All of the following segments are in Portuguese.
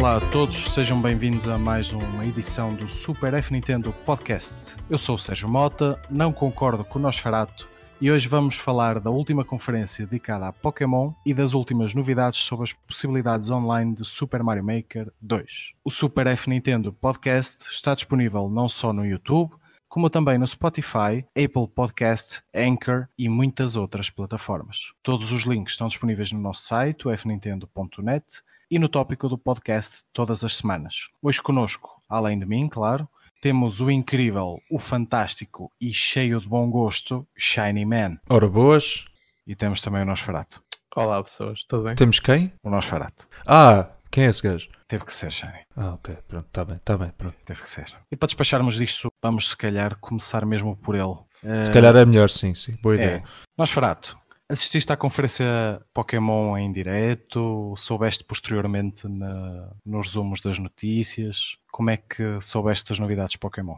Olá a todos, sejam bem-vindos a mais uma edição do Super F Nintendo Podcast. Eu sou o Sérgio Mota, não concordo com o Nosferato e hoje vamos falar da última conferência dedicada a Pokémon e das últimas novidades sobre as possibilidades online de Super Mario Maker 2. O Super F Nintendo Podcast está disponível não só no YouTube, como também no Spotify, Apple Podcast, Anchor e muitas outras plataformas. Todos os links estão disponíveis no nosso site, fnintendo.net, e no tópico do podcast todas as semanas. Hoje conosco, além de mim, claro, temos o incrível, o fantástico e cheio de bom gosto Shiny Man. Ora boas. E temos também o Nosferato. Olá pessoas, tudo bem? Temos quem? O Nosferato. Ah, quem é esse gajo? Teve que ser, Shiny. Ah, ok, pronto, está bem, está bem, pronto. Teve que ser. E para despacharmos disto, vamos se calhar começar mesmo por ele. Se calhar é melhor, sim, sim, boa É. ideia. Nosferato, assististe à conferência Pokémon em direto? Soubeste posteriormente na- nos resumos das notícias? Como é que soubeste das novidades Pokémon?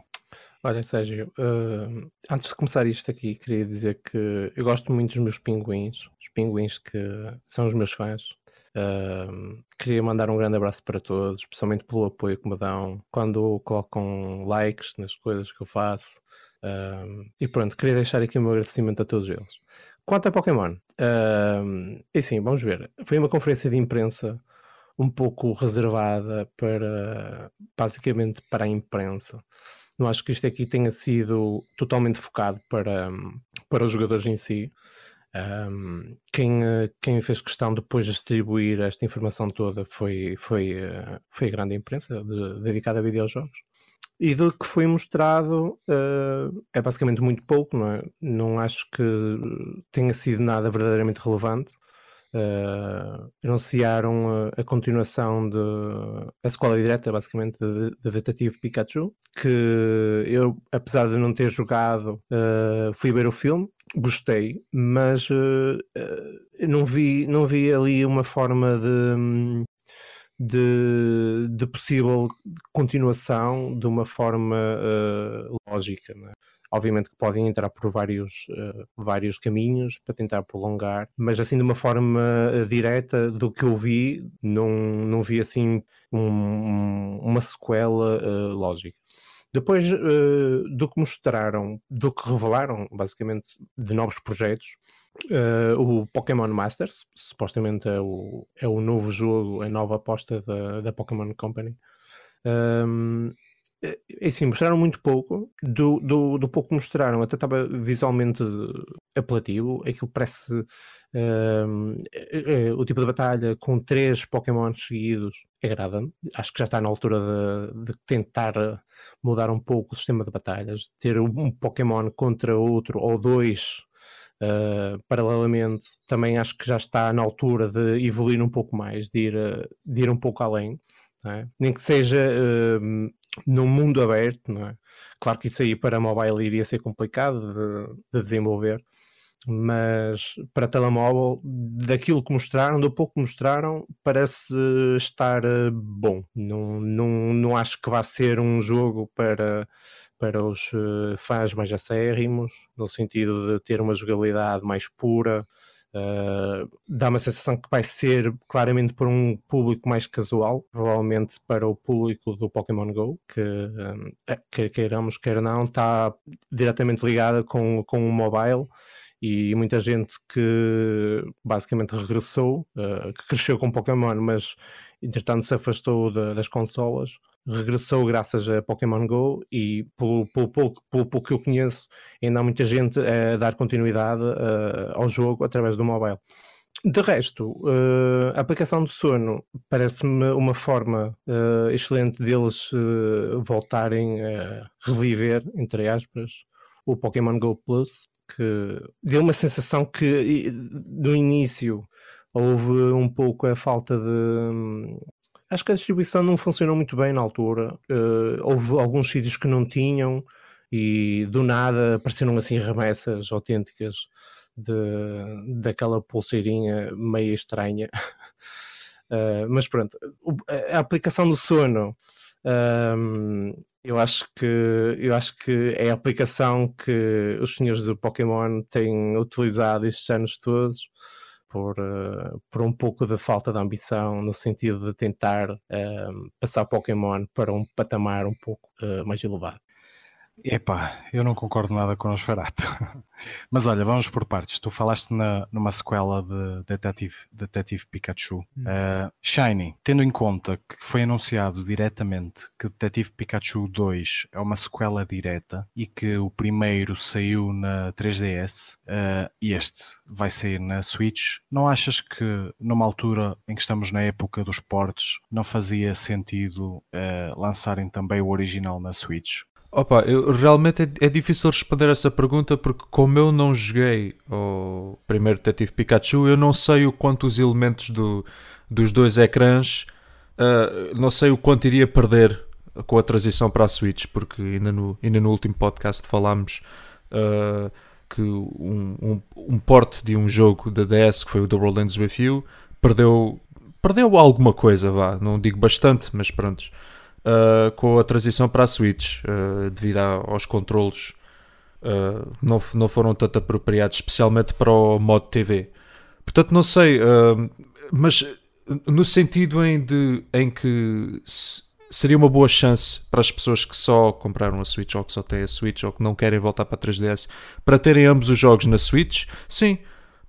Olha, Sérgio, eh, antes de começar isto aqui, queria dizer que eu gosto muito dos meus pinguins, os pinguins que são os meus fãs. Eh, queria mandar um grande abraço para todos, especialmente pelo apoio que me dão quando colocam likes nas coisas que eu faço. Eh, e pronto, queria deixar aqui o meu agradecimento a todos eles. Quanto a Pokémon, eh, é assim, vamos ver. Foi uma conferência de imprensa um pouco reservada para basicamente para a imprensa. Não acho que isto aqui tenha sido totalmente focado para, para os jogadores em si. Um, quem, quem fez questão depois de distribuir esta informação toda foi, foi, eh, foi a grande imprensa de- dedicada a videojogos. E do que foi mostrado eh, é basicamente muito pouco, não é? Não acho que tenha sido nada verdadeiramente relevante. Eh, anunciaram a, a continuação de a escola direta, basicamente, de, de Detetive Pikachu. Que eu, apesar de não ter jogado, eh, fui ver o filme, gostei, mas eh, não, vi, não vi ali uma forma de. De, de possível continuação de uma forma eh, lógica. não é? Obviamente que podem entrar por vários, eh, vários caminhos para tentar prolongar, mas assim de uma forma eh, direta do que eu vi, não, não vi assim um- um- uma sequela eh, lógica. Depois do que mostraram, do que revelaram, basicamente, de novos projetos, eh, o Pokémon Masters, supostamente é o, é o novo jogo, a nova aposta da, da Pokémon Company. Um, é é assim, mostraram muito pouco. Do, do, do pouco que mostraram, até estava visualmente apelativo. Aquilo parece um, é- é- o tipo de batalha com três Pokémon seguidos agrada-me. Acho que já está na altura de, de tentar mudar um pouco o sistema de batalhas, ter um Pokémon contra outro ou dois. Uh, paralelamente, também acho que já está na altura de evoluir um pouco mais, de ir, uh, de ir um pouco além, é? nem que seja uh, num mundo aberto. É? Claro que isso aí para mobile iria ser complicado de, de desenvolver, mas para telemóvel, daquilo que mostraram, do pouco que mostraram, parece estar bom. Não, não, não acho que vá ser um jogo para, para os uh, fãs mais acérrimos, no sentido de ter uma jogabilidade mais pura. Uh, dá uma sensação que vai ser claramente para um público mais casual, provavelmente para o público do Pokémon Go, que um, quer queiramos, quer não, está diretamente ligada com, com o mobile e muita gente que basicamente regressou, uh, que cresceu com Pokémon, mas entretanto se afastou das consolas, regressou graças a Pokémon Go e pelo, pelo, pouco, pelo pouco que eu conheço, ainda há muita gente a dar continuidade uh, ao jogo através do mobile. De resto, uh, a aplicação de sono parece-me uma forma uh, excelente deles voltarem a reviver, entre aspas, o Pokémon Go Plus, que deu uma sensação que no início houve um pouco a falta de. Acho que a distribuição não funcionou muito bem na altura. Uh, houve alguns sítios que não tinham e do nada apareceram assim remessas autênticas de, daquela pulseirinha meio estranha. Uh, mas pronto, a aplicação do sono. Um, eu acho que eu acho que é a aplicação que os senhores do Pokémon têm utilizado estes anos todos por, uh, por um pouco de falta de ambição no sentido de tentar uh, passar Pokémon para um patamar um pouco uh, mais elevado. Epá, eu não concordo nada com o Nosferatu. Mas olha, vamos por partes. Tu falaste na, numa sequela de Detective, Detective Pikachu. Uh, Shiny, tendo em conta que foi anunciado diretamente que Detective Pikachu 2 é uma sequela direta e que o primeiro saiu na 3DS uh, e este vai sair na Switch, não achas que numa altura em que estamos na época dos portes não fazia sentido uh, lançarem também o original na Switch? Opa, eu, realmente é, é, difícil responder essa pergunta porque como eu não joguei o primeiro Detetive Pikachu, eu não sei o quanto os elementos do, dos dois ecrãs, uh, não sei o quanto iria perder com a transição para a Switch, porque ainda no, ainda no último podcast falámos uh, que um, um, um porte de um jogo da DS, que foi o World Ends With You, perdeu, perdeu alguma coisa, vá, não digo bastante, mas pronto uh, com a transição para a Switch, uh, devido aos controles uh, não, não foram tanto apropriados, especialmente para o modo TV. Portanto, não sei, mas no sentido em, de, em que seria uma boa chance para as pessoas que só compraram a Switch ou que só têm a Switch ou que não querem voltar para a 3DS para terem ambos os jogos na Switch, sim.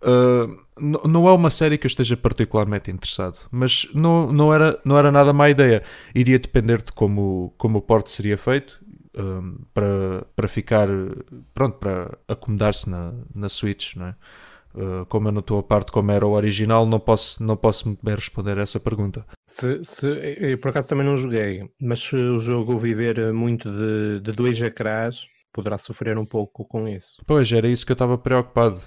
Uh, não é uma série que eu esteja particularmente interessado, mas não, não, era, não era nada má ideia. Iria depender de como, como o porte seria feito um, para, para ficar, pronto, para acomodar-se na, na Switch, não é? Uh, como eu não estou a parte como era o original, não posso, não posso muito bem responder a essa pergunta. Se, se, eu por acaso também não joguei, mas se o jogo viver muito de, de dois ecrãs, poderá sofrer um pouco com isso. Pois, era isso que eu estava preocupado.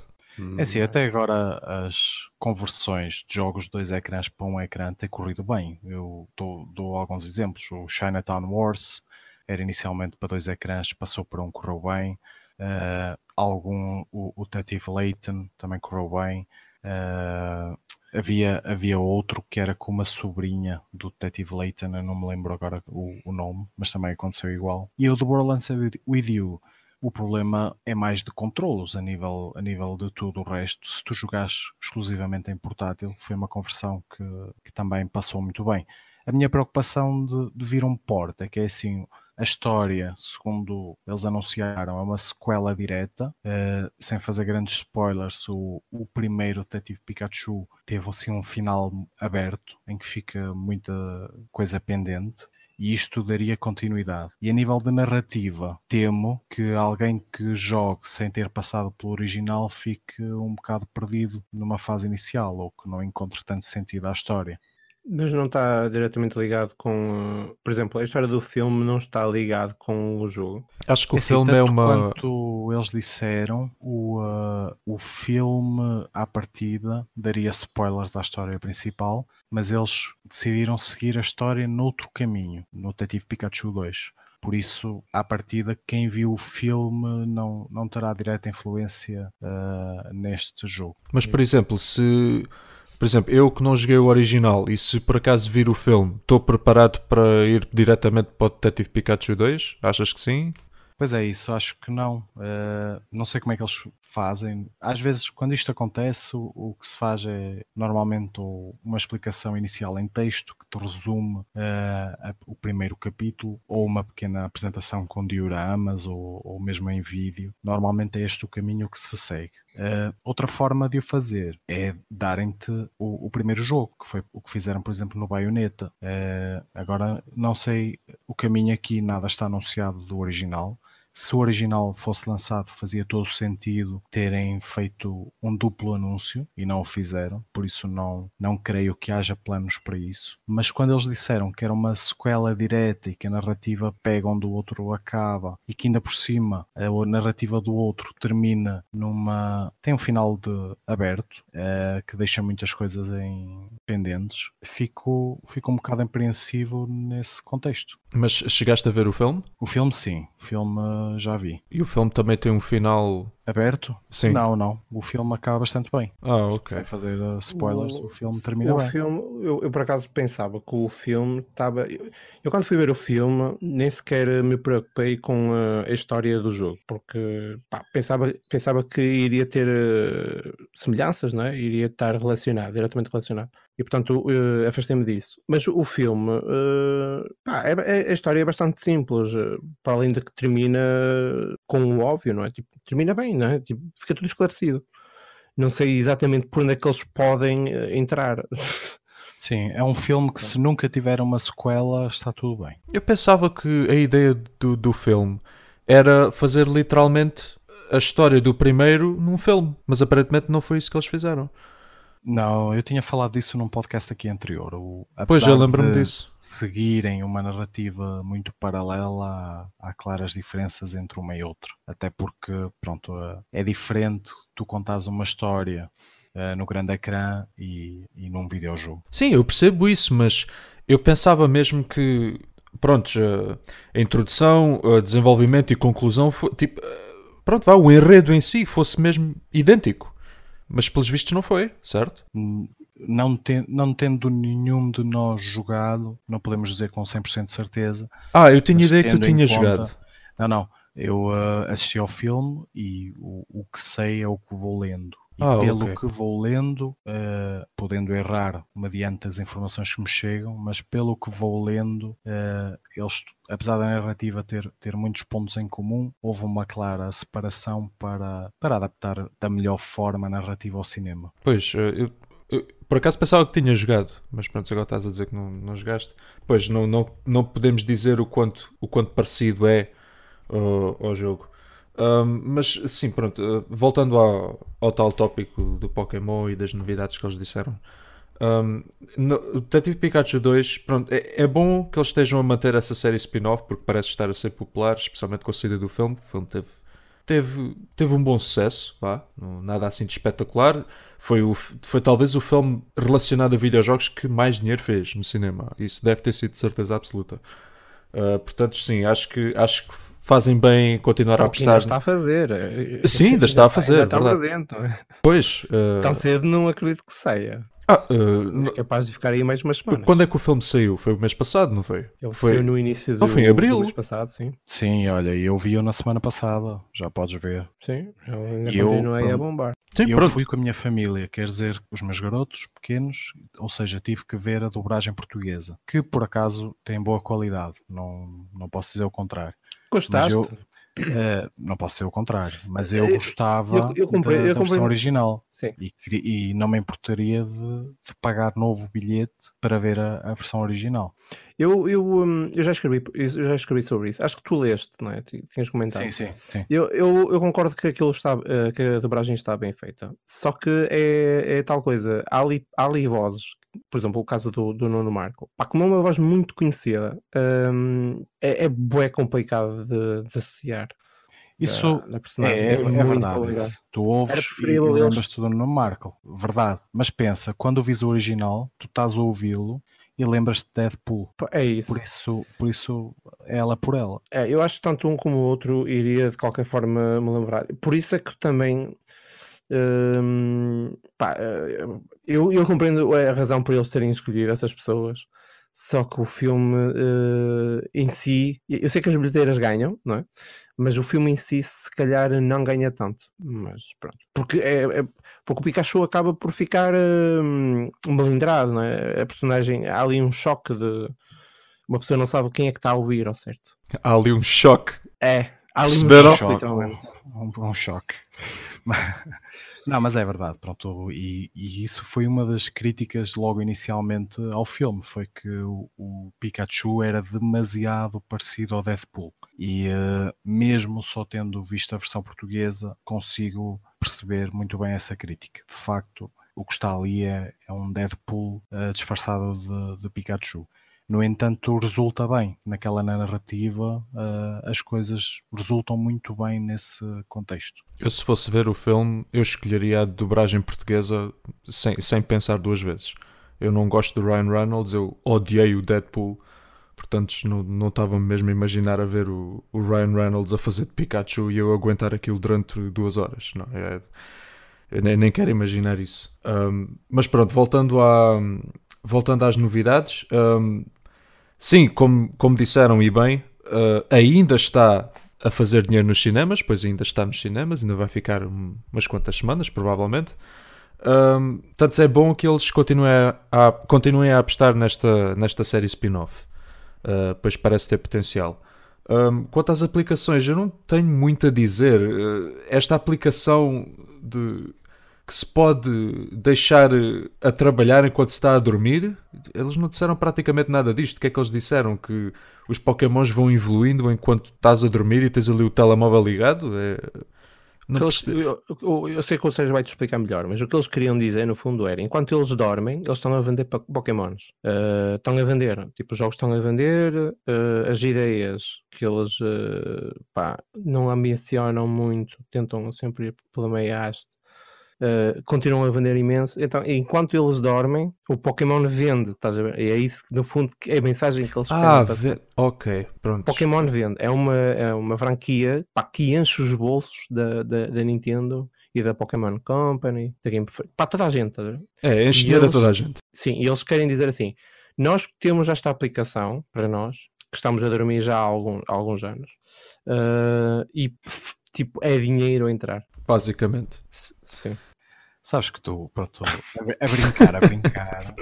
É assim, até agora as conversões de jogos de dois ecrãs para um ecrã têm corrido bem. Eu dou, dou alguns exemplos. O Chinatown Wars era inicialmente para dois ecrãs, passou para um, correu bem. Uh, algum, o, o Detective Layton também correu bem. Uh, havia, havia outro que era com uma sobrinha do Detective Layton, eu não me lembro agora o, o nome, mas também aconteceu igual. E o The Borderlands With You o problema é mais de controlos a nível, a nível de tudo o resto. Se tu jogares exclusivamente em portátil, foi uma conversão que, que também passou muito bem. A minha preocupação de, de vir um port é que é assim, a história, segundo eles anunciaram, é uma sequela direta, uh, sem fazer grandes spoilers. O, o primeiro Detetive Pikachu teve assim um final aberto, em que fica muita coisa pendente e isto daria continuidade. E a nível de narrativa, temo que alguém que jogue sem ter passado pelo original fique um bocado perdido numa fase inicial ou que não encontre tanto sentido à história. Mas não está diretamente ligado com. Por exemplo, a história do filme não está ligado com o jogo. Acho que o é filme é uma. Quanto eles disseram, o, uh, o filme à partida daria spoilers à história principal, mas eles decidiram seguir a história noutro caminho, no Detetive Pikachu 2. Por isso, à partida, quem viu o filme não, não terá direta influência uh, neste jogo. Mas, por exemplo, se por exemplo, eu que não joguei o original e se por acaso vir o filme, estou preparado para ir diretamente para o Detective Pikachu 2? Achas que sim? Pois é, isso acho que não. Uh, não sei como é que eles fazem. Às vezes, quando isto acontece, o, o que se faz é normalmente uma explicação inicial em texto que te resume uh, a, o primeiro capítulo, ou uma pequena apresentação com dioramas, ou, ou mesmo em vídeo. Normalmente é este o caminho que se segue. Uh, outra forma de o fazer é darem-te o, o, primeiro jogo, que foi o que fizeram, por exemplo, no Bayonetta. Uh, agora, não sei, o caminho aqui nada está anunciado do original, se o original fosse lançado, fazia todo o sentido terem feito um duplo anúncio e não o fizeram, por isso não, não creio que haja planos para isso. Mas quando eles disseram que era uma sequela direta e que a narrativa pega onde o outro acaba e que ainda por cima a narrativa do outro termina numa. tem um final de aberto é, que deixa muitas coisas em pendentes, fico, fico um bocado apreensivo nesse contexto. Mas chegaste a ver o filme? O filme, sim. O filme já vi. E o filme também tem um final Aberto? Sim. Não, não. O filme acaba bastante bem. Ah, ok. Sem fazer uh, spoilers, o, O- filme termina o bem. filme, eu, eu por acaso pensava que o filme estava. Eu, eu quando fui ver o filme nem sequer me preocupei com uh, a história do jogo, porque pá, pensava, pensava que iria ter uh, semelhanças, não é? iria estar relacionado, diretamente relacionado. E portanto uh, afastei-me disso. Mas o filme, uh, pá, é- é- a história é bastante simples, uh, para além de que termina com o óbvio, não é? Tipo, termina bem, não é? Tipo, fica tudo esclarecido. Não sei exatamente por onde é que eles podem eh, entrar. Sim, é um filme que se nunca tiver uma sequela está tudo bem. Eu pensava que a ideia do, do filme era fazer literalmente a história do primeiro num filme, mas aparentemente não foi isso que eles fizeram. Não, eu tinha falado disso num podcast aqui anterior. O, Pois, eu lembro-me disso. Seguirem uma narrativa muito paralela, há, há claras diferenças entre uma e outra. Até porque, pronto, eh, é diferente tu contares uma história eh, no grande ecrã e, e num videojogo. Sim, eu percebo isso, mas eu pensava mesmo que, pronto, a- introdução, a desenvolvimento e conclusão, fo- tipo, eh, pronto, vá, o enredo em si fosse mesmo idêntico. Mas pelos vistos não foi, certo? Hum, Não, ten- não tendo nenhum de nós jogado, não podemos dizer com 100% de certeza, Ah, eu tinha ideia que tu conta- jogado. Não, não. Eu ah, assisti ao filme e o, o que sei é o que vou lendo. E Ah, pelo ok. que vou lendo, ah, podendo errar mediante as informações que me chegam, mas pelo que vou lendo, ah, eles, apesar da narrativa ter, ter muitos pontos em comum, houve uma clara separação para, para adaptar da melhor forma a narrativa ao cinema. Pois, eh, eu, eu por acaso pensava que tinha jogado, mas pronto, agora estás a dizer que não, não jogaste. Pois, não, não, não podemos dizer o quanto, o quanto parecido é ao, ao jogo. Ahm, mas sim, pronto, eh, voltando ao, ao tal tópico do Pokémon e das novidades que eles disseram. Um, no, Detetive Pikachu 2, pronto, é, é bom que eles estejam a manter essa série spin-off porque parece estar a ser popular, especialmente com a saída do filme. O filme teve, teve, teve um bom sucesso, vá, nada assim de espetacular. Foi, o, foi talvez o filme relacionado a videojogos que mais dinheiro fez no cinema. Isso deve ter sido de certeza absoluta. Uh, portanto, sim, acho que, acho que fazem bem continuar a O que ainda apostar. está a fazer. eh, Sim, ainda está a fazer, Ainda está presente. é? Pois, uh, Tão cedo não acredito que saia. ah, uh, É capaz de ficar aí mais umas semanas. quando é que o filme saiu? Foi o mês passado, não foi? Ele foi saiu no início do, Não, foi em abril. do mês passado, sim. Sim, olha, eu vi-o na semana passada, já podes ver. Sim, eu ainda E eu, continuei a bombar. Sim, eu pronto. fui com a minha família, quer dizer, os meus garotos pequenos, ou seja, tive que ver a dobragem portuguesa, que por acaso tem boa qualidade, não, não posso dizer o contrário. Gostaste? eu- Eh, não posso ser o contrário, mas eu Eu- gostava eu- eu comprei- da, da versão comprei- original e, e não me importaria de, de pagar novo bilhete para ver a, a versão original. Eu, eu, hum, eu, já escrevi, eu já escrevi sobre isso. Acho que tu leste, não é? Ti- Tinhas comentado. Sim, sim, sim. Eu, eu, eu concordo que aquilo está, eh, que a dobragem está bem feita. Só que é, é tal coisa. Há ali, há ali vozes, por exemplo, o caso do, do Nuno Marco. Pá, como é uma voz muito conhecida, hum, é, é bué complicado de, de associar. Isso da, da personagem. É, é, é verdade. Tu ouves e, lembras-te do nome Markle. Verdade. Mas pensa, quando ouvis o original, tu estás a ouvi-lo e lembras-te de Deadpool. É isso. Por isso, por isso, ela por ela. É, eu acho que tanto um como o outro iria de qualquer forma me lembrar. Por isso é que também. Hum, pá, eh, eu, eu compreendo a razão por eles terem escolhido essas pessoas. Só que o filme eh, em si, eu sei que as bilheteiras ganham, não é? Mas o filme em si, se calhar, não ganha tanto. Mas pronto, porque, é, é- porque o Pikachu acaba por ficar hum, melindrado, não é? A personagem, há ali um choque de uma pessoa não sabe quem é que está a ouvir ao certo. Há ali um choque. É, há ali Perceberam? um choque, literalmente. Um, um choque. Não, mas é verdade, pronto, e, e isso foi uma das críticas logo inicialmente ao filme, foi que o, o Pikachu era demasiado parecido ao Deadpool. E eh, mesmo só tendo visto a versão portuguesa, consigo perceber muito bem essa crítica. De facto, o que está ali é, é um Deadpool eh, disfarçado de, de Pikachu. No entanto, resulta bem naquela narrativa, eh, as coisas resultam muito bem nesse contexto. Eu, se fosse ver o filme, eu escolheria a dobragem portuguesa sem, sem pensar duas vezes. Eu não gosto do Ryan Reynolds, eu odiei o Deadpool Portanto, não, não estava mesmo a imaginar a ver o, o Ryan Reynolds a fazer de Pikachu e eu aguentar aquilo durante duas horas. Não, é, eu nem, nem quero imaginar isso. Um, mas pronto, voltando, a, voltando às novidades. Um, sim, como, como disseram e bem, uh, ainda está a fazer dinheiro nos cinemas, pois ainda está nos cinemas, ainda vai ficar umas quantas semanas, provavelmente. Um, portanto, é bom que eles continuem a, continuem a apostar nesta, nesta série spin-off, uh, pois parece ter potencial. Um, quanto às aplicações, eu não tenho muito a dizer. Uh, esta aplicação de que se pode deixar a trabalhar enquanto se está a dormir, eles não disseram praticamente nada disto. O que é que eles disseram? Que os Pokémons vão evoluindo enquanto estás a dormir e tens ali o telemóvel ligado? É... Eles, eu, eu, eu, sei que o Sérgio vai te explicar melhor, mas o que eles queriam dizer no fundo era: enquanto eles dormem, eles estão a vender Pokémons. Uh, estão a vender, tipo, os jogos estão a vender, uh, as ideias que eles uh, pá, não ambicionam muito, tentam sempre ir pela meia haste uh, continuam a vender imenso. Então, enquanto eles dormem, o Pokémon vende, estás a ver? E é isso que, no fundo, é a mensagem que eles Ah, ve... ok, pronto. Pokémon vende. É uma, é uma franquia pá, que enche os bolsos da, da, da Nintendo e da Pokémon Company, da Game Freak, para toda a gente. Tá é, enche dinheiro a toda a gente. Sim, e eles querem dizer assim: nós temos esta aplicação para nós, que estamos a dormir já há, algum, há alguns anos, uh, e tipo, é dinheiro a entrar. Basicamente. Sim. Sabes que tu, pronto, a, brincar, a brincar,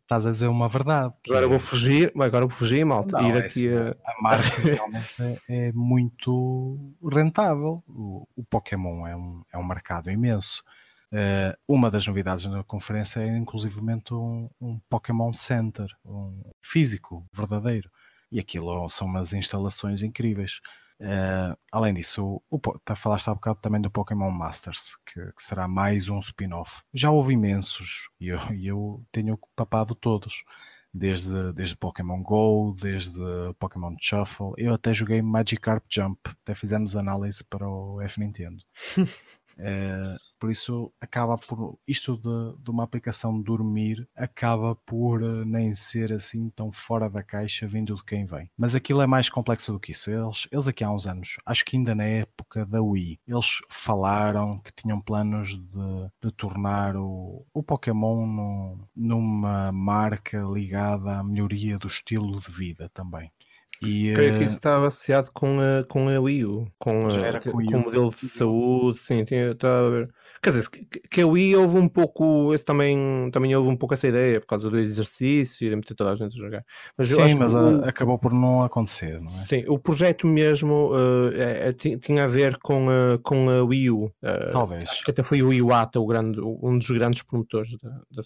estás a dizer uma verdade. Agora vou fugir, agora vou fugir, malta. Não, é assim, a... a marca realmente é, é, muito rentável. O, o, Pokémon é um, é um mercado imenso. Uh, uma das novidades na conferência é inclusivamente um, um Pokémon Center, um físico verdadeiro. E aquilo são umas instalações incríveis. Uh, além disso, o, o, tá, falaste há bocado também do Pokémon Masters, que, que será mais um spin-off. Já houve imensos e eu, eu, tenho papado todos, desde, desde Pokémon Go, desde Pokémon Shuffle. Eu até joguei Magikarp Jump, até fizemos análise para o F Nintendo. uh, por isso acaba por isto de, de, uma aplicação dormir acaba por eh, nem ser assim tão fora da caixa vindo de quem vem. Mas aquilo é mais complexo do que isso. Eles, eles aqui há uns anos, acho que ainda na época da Wii, eles falaram que tinham planos de, de tornar o, o Pokémon no, numa marca ligada à melhoria do estilo de vida também. E, Creio que isso eh, estava associado com a, com a Wii U, com, a, com, com o modelo de saúde, sim, tinha, a ver. Quer dizer, que, que a Wii houve um pouco, esse também, também houve um pouco essa ideia, por causa do exercício e de meter toda a gente a jogar. Mas sim, mas o, acabou por não acontecer, não é? Sim, o projeto mesmo uh, é, tinha a ver com a, com a Wii U. Uh, Talvez. Acho que até foi o Iwata, o grande, um dos grandes promotores da, da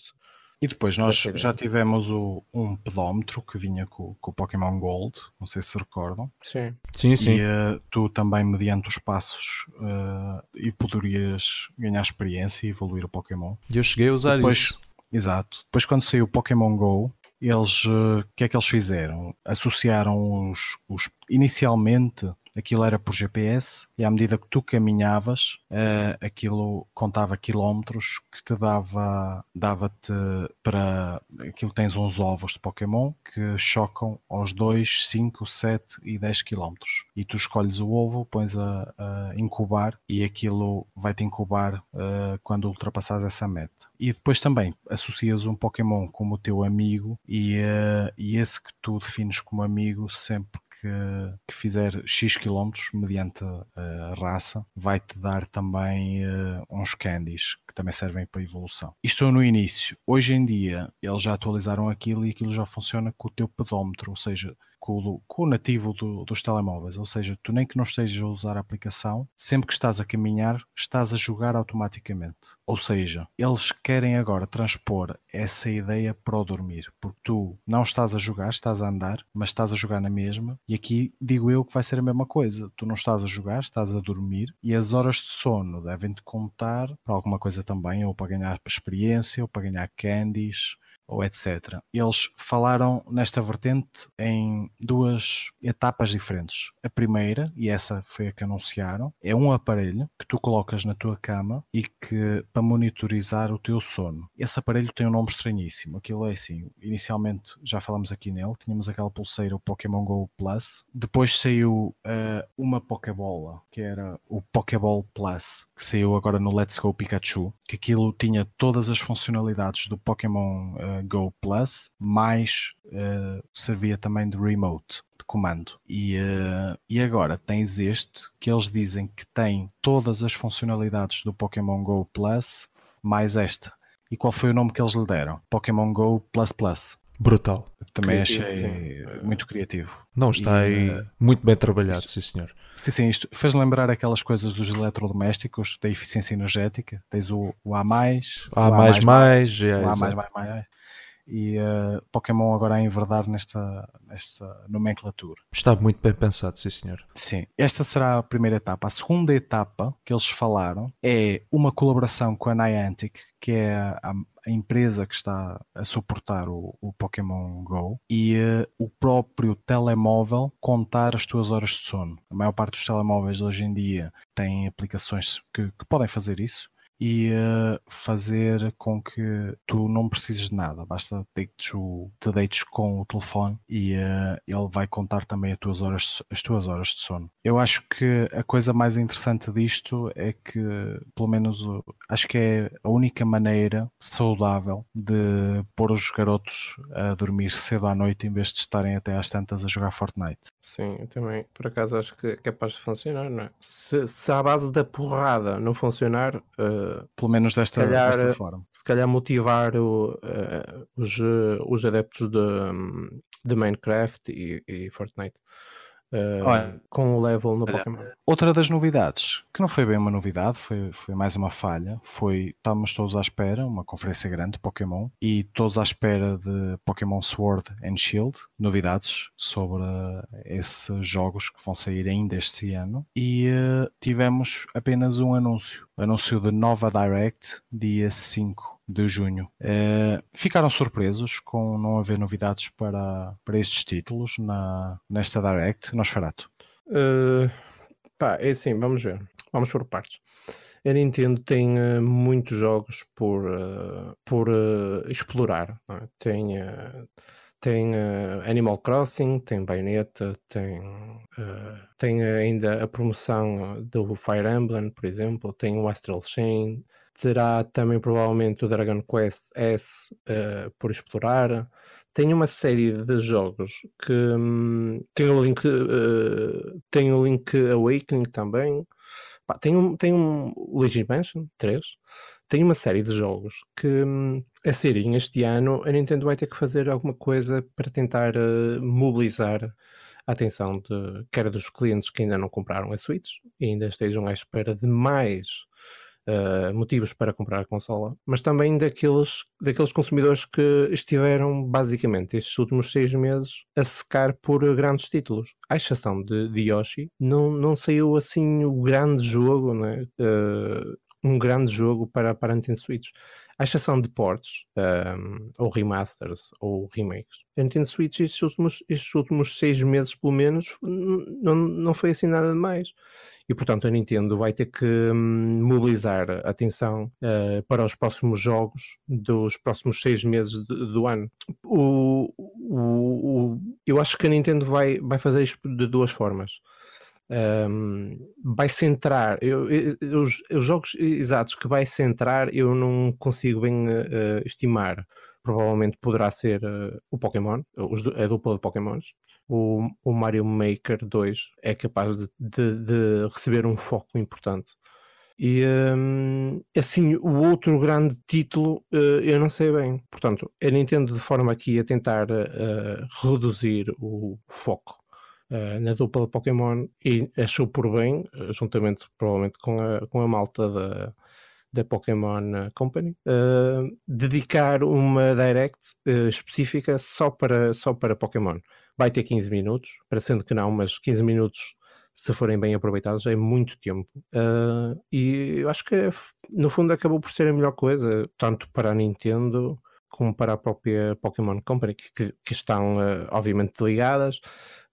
e depois nós já tivemos o, um pedómetro que vinha com, com, o Pokémon Gold, não sei se recordam. Sim, sim. sim. E uh, tu também, mediante os passos, uh, e poderias ganhar experiência e evoluir o Pokémon. E eu cheguei a usar depois, isso. Exato. Depois, quando saiu o Pokémon Go, eles, o uh, que é que eles fizeram? Associaram os, os inicialmente aquilo era por GPS e à medida que tu caminhavas, uh, aquilo contava quilómetros que te dava, dava-te para aquilo tens uns ovos de Pokémon que chocam aos 2, 5, 7 e 10 quilómetros. E tu escolhes o ovo, pões a, a incubar e aquilo vai-te incubar uh, quando ultrapassares essa meta. E depois também associas um Pokémon como o teu amigo e, uh, e esse que tu defines como amigo sempre que, que fizer X quilómetros mediante a raça vai-te dar também uh, uns candies que também servem para evolução. Isto no início. Hoje em dia eles já atualizaram aquilo e aquilo já funciona com o teu pedómetro, ou seja, com, com o nativo do, dos telemóveis, ou seja, tu nem que não estejas a usar a aplicação, sempre que estás a caminhar, estás a jogar automaticamente. Ou seja, eles querem agora transpor essa ideia para o dormir, porque tu não estás a jogar, estás a andar, mas estás a jogar na mesma, e aqui digo eu que vai ser a mesma coisa. Tu não estás a jogar, estás a dormir, e as horas de sono devem-te contar para alguma coisa também, ou para ganhar experiência, ou para ganhar candies, ou etc. Eles falaram nesta vertente em duas etapas diferentes. A primeira, e essa foi a que anunciaram, é um aparelho que tu colocas na tua cama e que para monitorizar o teu sono. Esse aparelho tem um nome estranhíssimo. Aquilo é assim, inicialmente já falamos aqui nele, tínhamos aquela pulseira, o Pokémon Go Plus. Depois saiu uh, uma Pokébola, que era o Pokéball Plus, que saiu agora no Let's Go Pikachu, que aquilo tinha todas as funcionalidades do Pokémon uh, Go Plus, mais uh, servia também de remote de comando. E, uh, e agora tens este que eles dizem que tem todas as funcionalidades do Pokémon Go Plus, mais esta. E qual foi o nome que eles lhe deram? Pokémon Go Plus Plus. Brutal. Também criativo, achei sim. muito criativo. Não, está e, aí uh, muito bem trabalhado, isto, sim senhor. Sim, sim, isto fez lembrar aquelas coisas dos eletrodomésticos, da eficiência energética. Tens o, o A+, A++, o A++, mais, mais, é, o A++, mais, mais, mais, e uh, Pokémon agora a enverdar nesta, nesta nomenclatura. Está muito bem pensado, sim senhor. Sim, esta será a primeira etapa. A segunda etapa que eles falaram é uma colaboração com a Niantic, que é a, a empresa que está a suportar o, o Pokémon Go, e uh, o próprio telemóvel contar as tuas horas de sono. A maior parte dos telemóveis hoje em dia têm aplicações que, que podem fazer isso e uh, fazer com que tu não precises de nada, basta te deites com o telefone e uh, ele vai contar também as tuas, horas, as tuas horas de sono. Eu acho que a coisa mais interessante disto é que, pelo menos, acho que é a única maneira saudável de pôr os garotos a dormir cedo à noite em vez de estarem até às tantas a jogar Fortnite. Sim, eu também, por acaso, acho que é capaz de funcionar, não é? Se, se à base da porrada não funcionar, uh, pelo menos desta, calhar, desta forma, se calhar motivar o, uh, os, os adeptos de, de Minecraft e, e Fortnite uh, com o level no Pokémon. Outra das novidades, que não foi bem uma novidade, foi, foi mais uma falha, foi estávamos todos à espera, uma conferência grande de Pokémon, e todos à espera de Pokémon Sword and Shield, novidades sobre esses jogos que vão sair ainda este ano, e uh, tivemos apenas um anúncio, anúncio de nova Direct, dia 5 de junho. Uh, ficaram surpresos com não haver novidades para, para estes títulos na, nesta Direct, Nosferatu? Uh, pá, é assim, vamos ver. Vamos por partes. A Nintendo tem uh, muitos jogos por, uh, por uh, explorar. É? Tem, tem Animal Crossing, tem Bayonetta, tem, tem ainda a promoção do Fire Emblem, por exemplo, tem o Astral Chain, terá também provavelmente o Dragon Quest S uh, por explorar. Tem uma série de jogos que um, tem o Link, uh, tem o Link Awakening também. Pá, tem um, tem um Luigi Mansion 3. Tem uma série de jogos que um, a serem este ano a Nintendo vai ter que fazer alguma coisa para tentar uh, mobilizar a atenção de quer dos clientes que ainda não compraram a Switch e ainda estejam à espera de mais uh, motivos para comprar a consola, mas também daqueles, daqueles consumidores que estiveram basicamente estes últimos seis meses a secar por grandes títulos. À exceção de, de Yoshi, não, não saiu assim o grande jogo, né? Uh, um grande jogo para, para Nintendo Switch à exceção de ports, um, ou remasters, ou remakes. A Nintendo Switch estes últimos, estes últimos seis meses, pelo menos, não, não foi assim nada demais. E, portanto, a Nintendo vai ter que um, mobilizar atenção uh, para os próximos jogos dos próximos seis meses de, do ano. O, o, o, eu acho que a Nintendo vai, vai fazer isto de duas formas um, vai centrar eu, eu, os, os, jogos exatos que vai centrar eu não consigo bem uh, estimar. Provavelmente poderá ser uh, o Pokémon os, a dupla de Pokémons. O, o Mario Maker 2 é capaz de, de, de receber um foco importante. E um, assim, o outro grande título uh, eu não sei bem. Portanto, a Nintendo de forma aqui a tentar reduzir o foco uh, na dupla Pokémon e achou por bem, uh, juntamente provavelmente com a, com a malta da, da Pokémon Company, uh, dedicar uma direct específica só para, só para Pokémon. Vai ter 15 minutos, parecendo que não, mas 15 minutos se forem bem aproveitados, é muito tempo. Uh, e eu acho que no fundo acabou por ser a melhor coisa, tanto para a Nintendo como para a própria Pokémon Company, que, que estão uh, obviamente ligadas,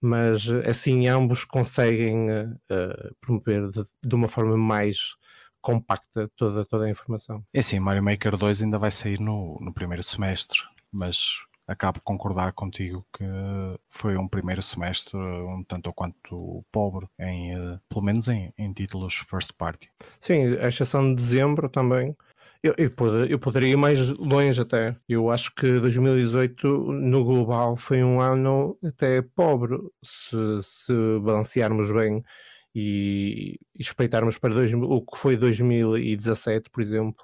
mas assim ambos conseguem uh, promover de, de, uma forma mais compacta toda, toda a informação. É sim, Mario Maker 2 ainda vai sair no, no primeiro semestre, mas acabo de concordar contigo que foi um primeiro semestre um tanto ou quanto pobre, em, pelo menos em, em títulos first party. Sim, a exceção de dezembro também eu, eu, eu, poderia ir mais longe até. Eu acho que 2018 no global foi um ano até pobre, se, se balancearmos bem e, e espreitarmos para dois, o que foi 2017, por exemplo.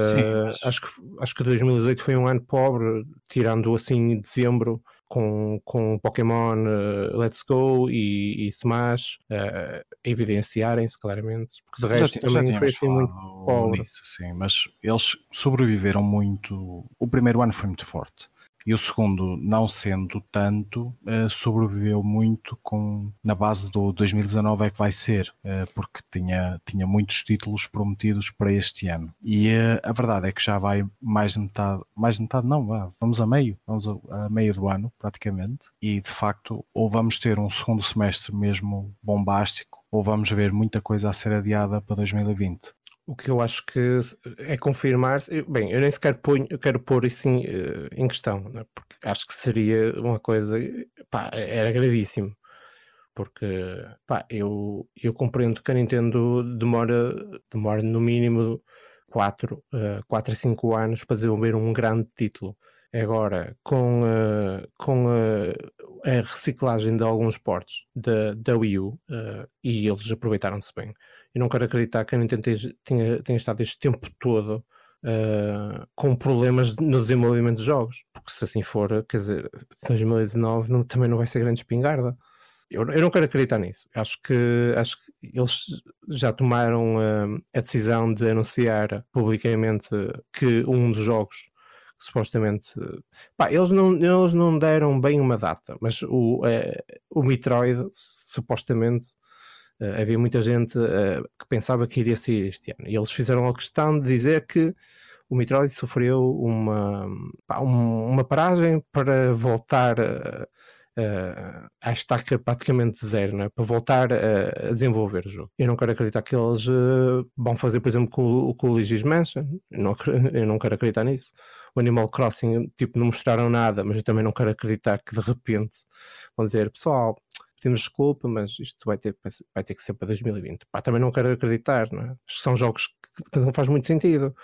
Sim, uh, mas... acho, que, acho que 2018 foi um ano pobre, tirando assim dezembro com, com Pokémon uh, Let's Go e, e Smash uh, evidenciarem-se claramente, porque de resto já, também já foi assim muito pobre. Nisso, sim, mas eles sobreviveram muito. O primeiro ano foi muito forte e o segundo, não sendo tanto, uh, sobreviveu muito com na base do 2019 é que vai ser, uh, porque tinha, tinha muitos títulos prometidos para este ano. E uh, a verdade é que já vai mais de metade, mais de metade não, vamos a meio, vamos a, meio do ano praticamente, e de facto ou vamos ter um segundo semestre mesmo bombástico, ou vamos ver muita coisa a ser adiada para 2020 o que eu acho que é confirmar, bem, eu nem sequer ponho, eu quero pôr isso em, eh, em questão, né? porque acho que seria uma coisa, pá, era gravíssimo, porque pá, eu, eu compreendo que a Nintendo demora, demora no mínimo 4, uh, 4 a 5 anos para desenvolver um grande título. Agora, com, uh, com uh, a reciclagem de alguns portos da, da Wii U, uh, e eles aproveitaram-se bem, eu não quero acreditar que a Nintendo tenha, tenha estado este tempo todo com problemas no desenvolvimento de jogos, porque se assim for, quer dizer, 2019 não, também não vai ser grande espingarda. Eu, eu, não quero acreditar nisso. Acho que, acho que eles já tomaram a decisão de anunciar publicamente que um dos jogos supostamente. Pá, eles, não, eles não deram bem uma data, mas o, é, o Metroid, supostamente, uh, havia muita gente uh, que pensava que iria sair este ano. E eles fizeram a questão de dizer que o Metroid sofreu uma, pá, um, uma paragem para voltar. Uh, à estaca praticamente zero, né? para voltar a, a, desenvolver o jogo. Eu não quero acreditar que eles uh, vão fazer, por exemplo, com, com o Luigi's Mansion, eu não, eu não quero acreditar nisso. O Animal Crossing, tipo, não mostraram nada, mas eu também não quero acreditar que de repente vão dizer, pessoal, pedimos desculpa, mas isto vai ter, vai ter que ser para 2020. Pá, também não quero acreditar, não é? São jogos que, que não faz muito sentido.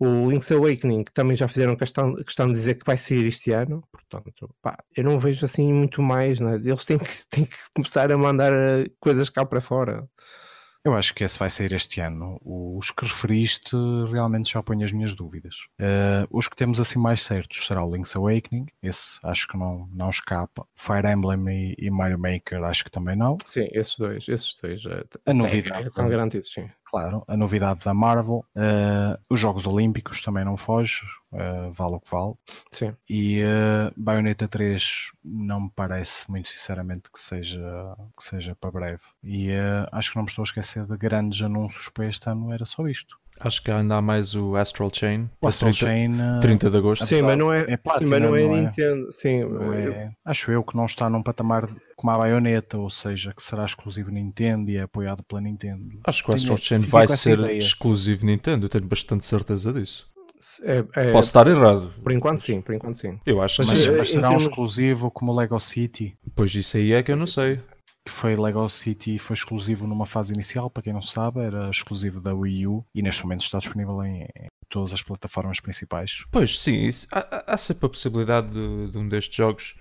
O Link's Awakening também já fizeram questão, questão de dizer que vai sair este ano, portanto, pá, eu não vejo assim muito mais, né? eles têm que, têm que começar a mandar eh, coisas cá para fora. Eu acho que esse vai sair este ano. Os que referiste realmente já põem as minhas dúvidas. Uh, os que temos assim mais certos será o Link's Awakening, esse acho que não, não escapa. Fire Emblem e, e Mario Maker acho que também não. Sim, esses dois, esses dois. Uh, a novidade. são garantidos, sim claro, a novidade da Marvel, uh, os Jogos Olímpicos também não foge, uh, vale o que vale. Sim. E uh, Bayonetta 3 não me parece, muito sinceramente, que seja, que seja para breve. E acho que não me estou a esquecer de grandes anúncios para este ano, era só isto. Acho que ainda há mais o Astral Chain. O Astral 30, Chain. 30 de agosto. Sim, mas não é, é Platinum, sim, mas não é não é? Nintendo. É, sim, não é, acho eu que não está num patamar como a Bayonetta, ou seja, que será exclusivo Nintendo e é apoiado pela Nintendo. Acho que o Astral Chain vai ser ideia. exclusivo Nintendo, eu tenho bastante certeza disso. É, é, Posso estar errado. Por enquanto sim, por enquanto sim. Eu acho mas, que mas será um exclusivo como o Lego City? Pois isso aí é que eu não sei foi Lego City foi exclusivo numa fase inicial, para quem não sabe, era exclusivo da Wii U e neste momento está disponível em, em todas as plataformas principais. Pois sim, isso, há, há, sempre a possibilidade de, de, um destes jogos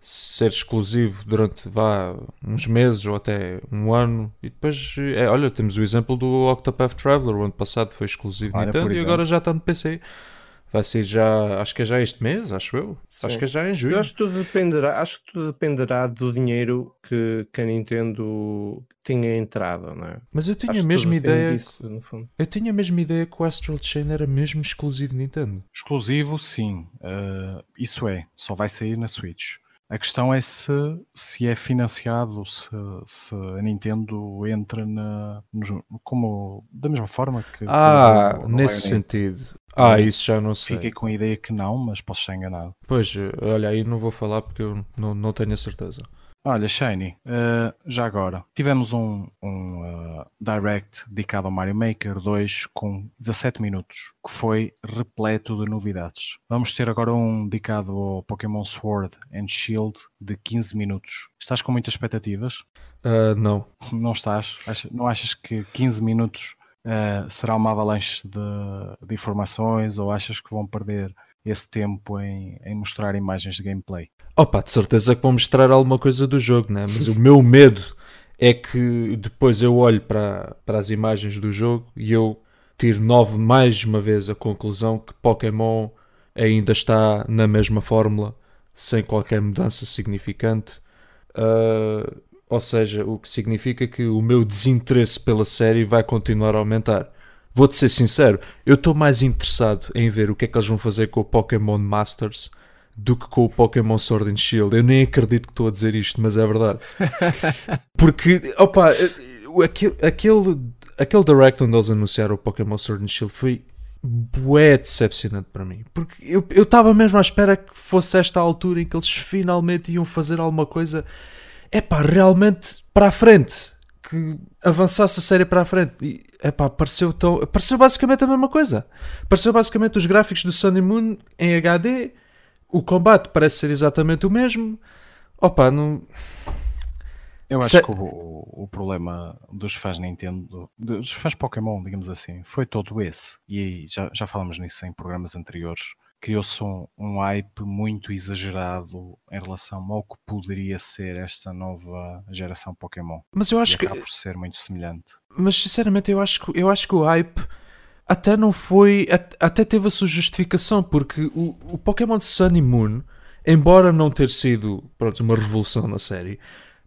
ser exclusivo durante vá, uns meses ou até um ano e depois, é, olha, temos o exemplo do Octopath Traveler, o ano passado foi exclusivo olha, Nintendo e agora já está no PC. Vai ser já, acho que é já este mês, acho eu. Sim. Acho que é já em julho. Eu acho que tudo dependerá, acho que tudo dependerá do dinheiro que, que a Nintendo tinha entrado, não é? Mas eu tinha acho a mesma ideia. Disso, eu tinha a mesma ideia que o Astral Chain era mesmo exclusivo Nintendo. Exclusivo, sim. Uh, isso é, só vai sair na Switch. A questão é se, se é financiado, se, se a Nintendo entra na, no, como da mesma forma que. Ah, nesse sentido. Ah, isso já não sei. Fiquei com a ideia que não, mas posso estar enganado. Pois, olha, aí não vou falar porque eu não, não tenho a certeza. Olha, Shiny, uh, já agora, tivemos um, um uh, direct dedicado ao Mario Maker 2 com 17 minutos, que foi repleto de novidades. Vamos ter agora um dedicado ao Pokémon Sword and Shield de 15 minutos. Estás com muitas expectativas? Uh, não. Não estás? Não achas que 15 minutos será uma avalanche de, de informações ou achas que vão perder esse tempo em, em mostrar imagens de gameplay. Opa, de certeza que vão mostrar alguma coisa do jogo, né? mas o meu medo é que depois eu olho para, para as imagens do jogo e eu tiro nove mais uma vez a conclusão que Pokémon ainda está na mesma fórmula, sem qualquer mudança significante. Uh, ou seja, o que significa que o meu desinteresse pela série vai continuar a aumentar. Vou-te ser sincero, eu estou mais interessado em ver o que é que eles vão fazer com o Pokémon Masters do que com o Pokémon Sword and Shield. Eu nem acredito que estou a dizer isto, mas é verdade. Porque, opa, aquele, aquele, aquele direct onde eles anunciaram o Pokémon Sword and Shield foi bué decepcionante para mim. Porque eu estava mesmo à espera que fosse esta altura em que eles finalmente iam fazer alguma coisa, é pá, realmente para a frente que avançasse a série para a frente. E, epá, pareceu tão. Pareceu basicamente a mesma coisa. Pareceu basicamente os gráficos do Sun and Moon em HD. O combate parece ser exatamente o mesmo. Opa, não. Eu acho Se... que o, o, problema dos fãs Nintendo, dos fãs Pokémon, digamos assim, foi todo esse. E já, já falamos nisso em programas anteriores criou-se um, um, hype muito exagerado em relação ao que poderia ser esta nova geração Pokémon. Mas eu acho que por ser muito semelhante. Mas sinceramente eu acho que eu acho que o hype até não foi até teve a sua justificação porque o, o Pokémon Sun e Moon, embora não ter sido pronto, uma revolução na série,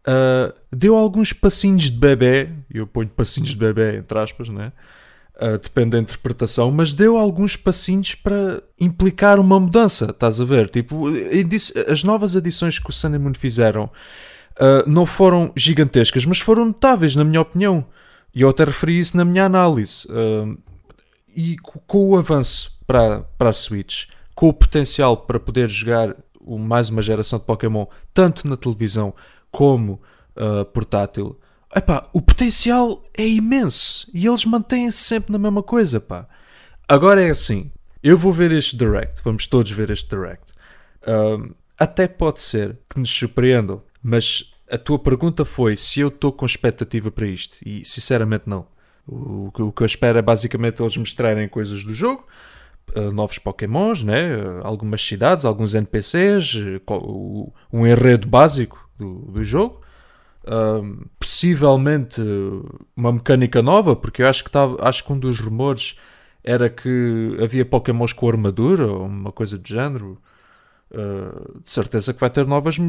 uh, deu alguns passinhos de bebê, eu ponho passinhos de bebê entre aspas, né? Uh, depende da interpretação, mas deu alguns passinhos para implicar uma mudança, estás a ver? Tipo, as novas adições que o Sun Moon fizeram uh, não foram gigantescas, mas foram notáveis, na minha opinião. E eu até referi isso na minha análise. Uh, e com o avanço para, para a Switch, com o potencial para poder jogar mais uma geração de Pokémon, tanto na televisão como portátil, Epá, o potencial é imenso e eles mantêm-se sempre na mesma coisa, pá. Agora é assim, eu vou ver este direct, vamos todos ver este direct. Um, até pode ser que nos surpreendam, mas a tua pergunta foi se eu estou com expectativa para isto e sinceramente não. O, o que eu espero é basicamente eles mostrarem coisas do jogo, uh, novos Pokémons, né? Uh, algumas cidades, alguns NPCs, uh, um enredo básico do, do jogo possivelmente uma mecânica nova, porque eu acho que, tava, acho que um dos rumores era que havia Pokémons com armadura ou uma coisa do género. Uh, de certeza que vai ter novas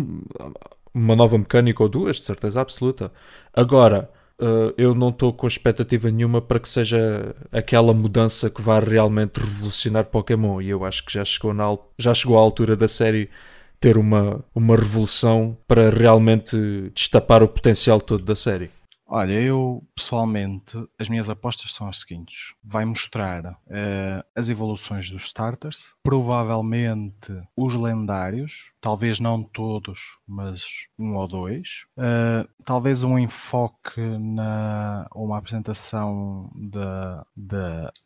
uma nova mecânica ou duas, de certeza absoluta. Agora, uh, eu não estou com expectativa nenhuma para que seja aquela mudança que vá realmente revolucionar Pokémon. E eu acho que já chegou, na, já chegou à altura da série ter uma, uma revolução para realmente destapar o potencial todo da série. Olha, eu pessoalmente, as minhas apostas são as seguintes: vai mostrar uh, as evoluções dos starters, provavelmente os lendários, talvez não todos, mas um ou dois, uh, talvez um enfoque na uma apresentação da,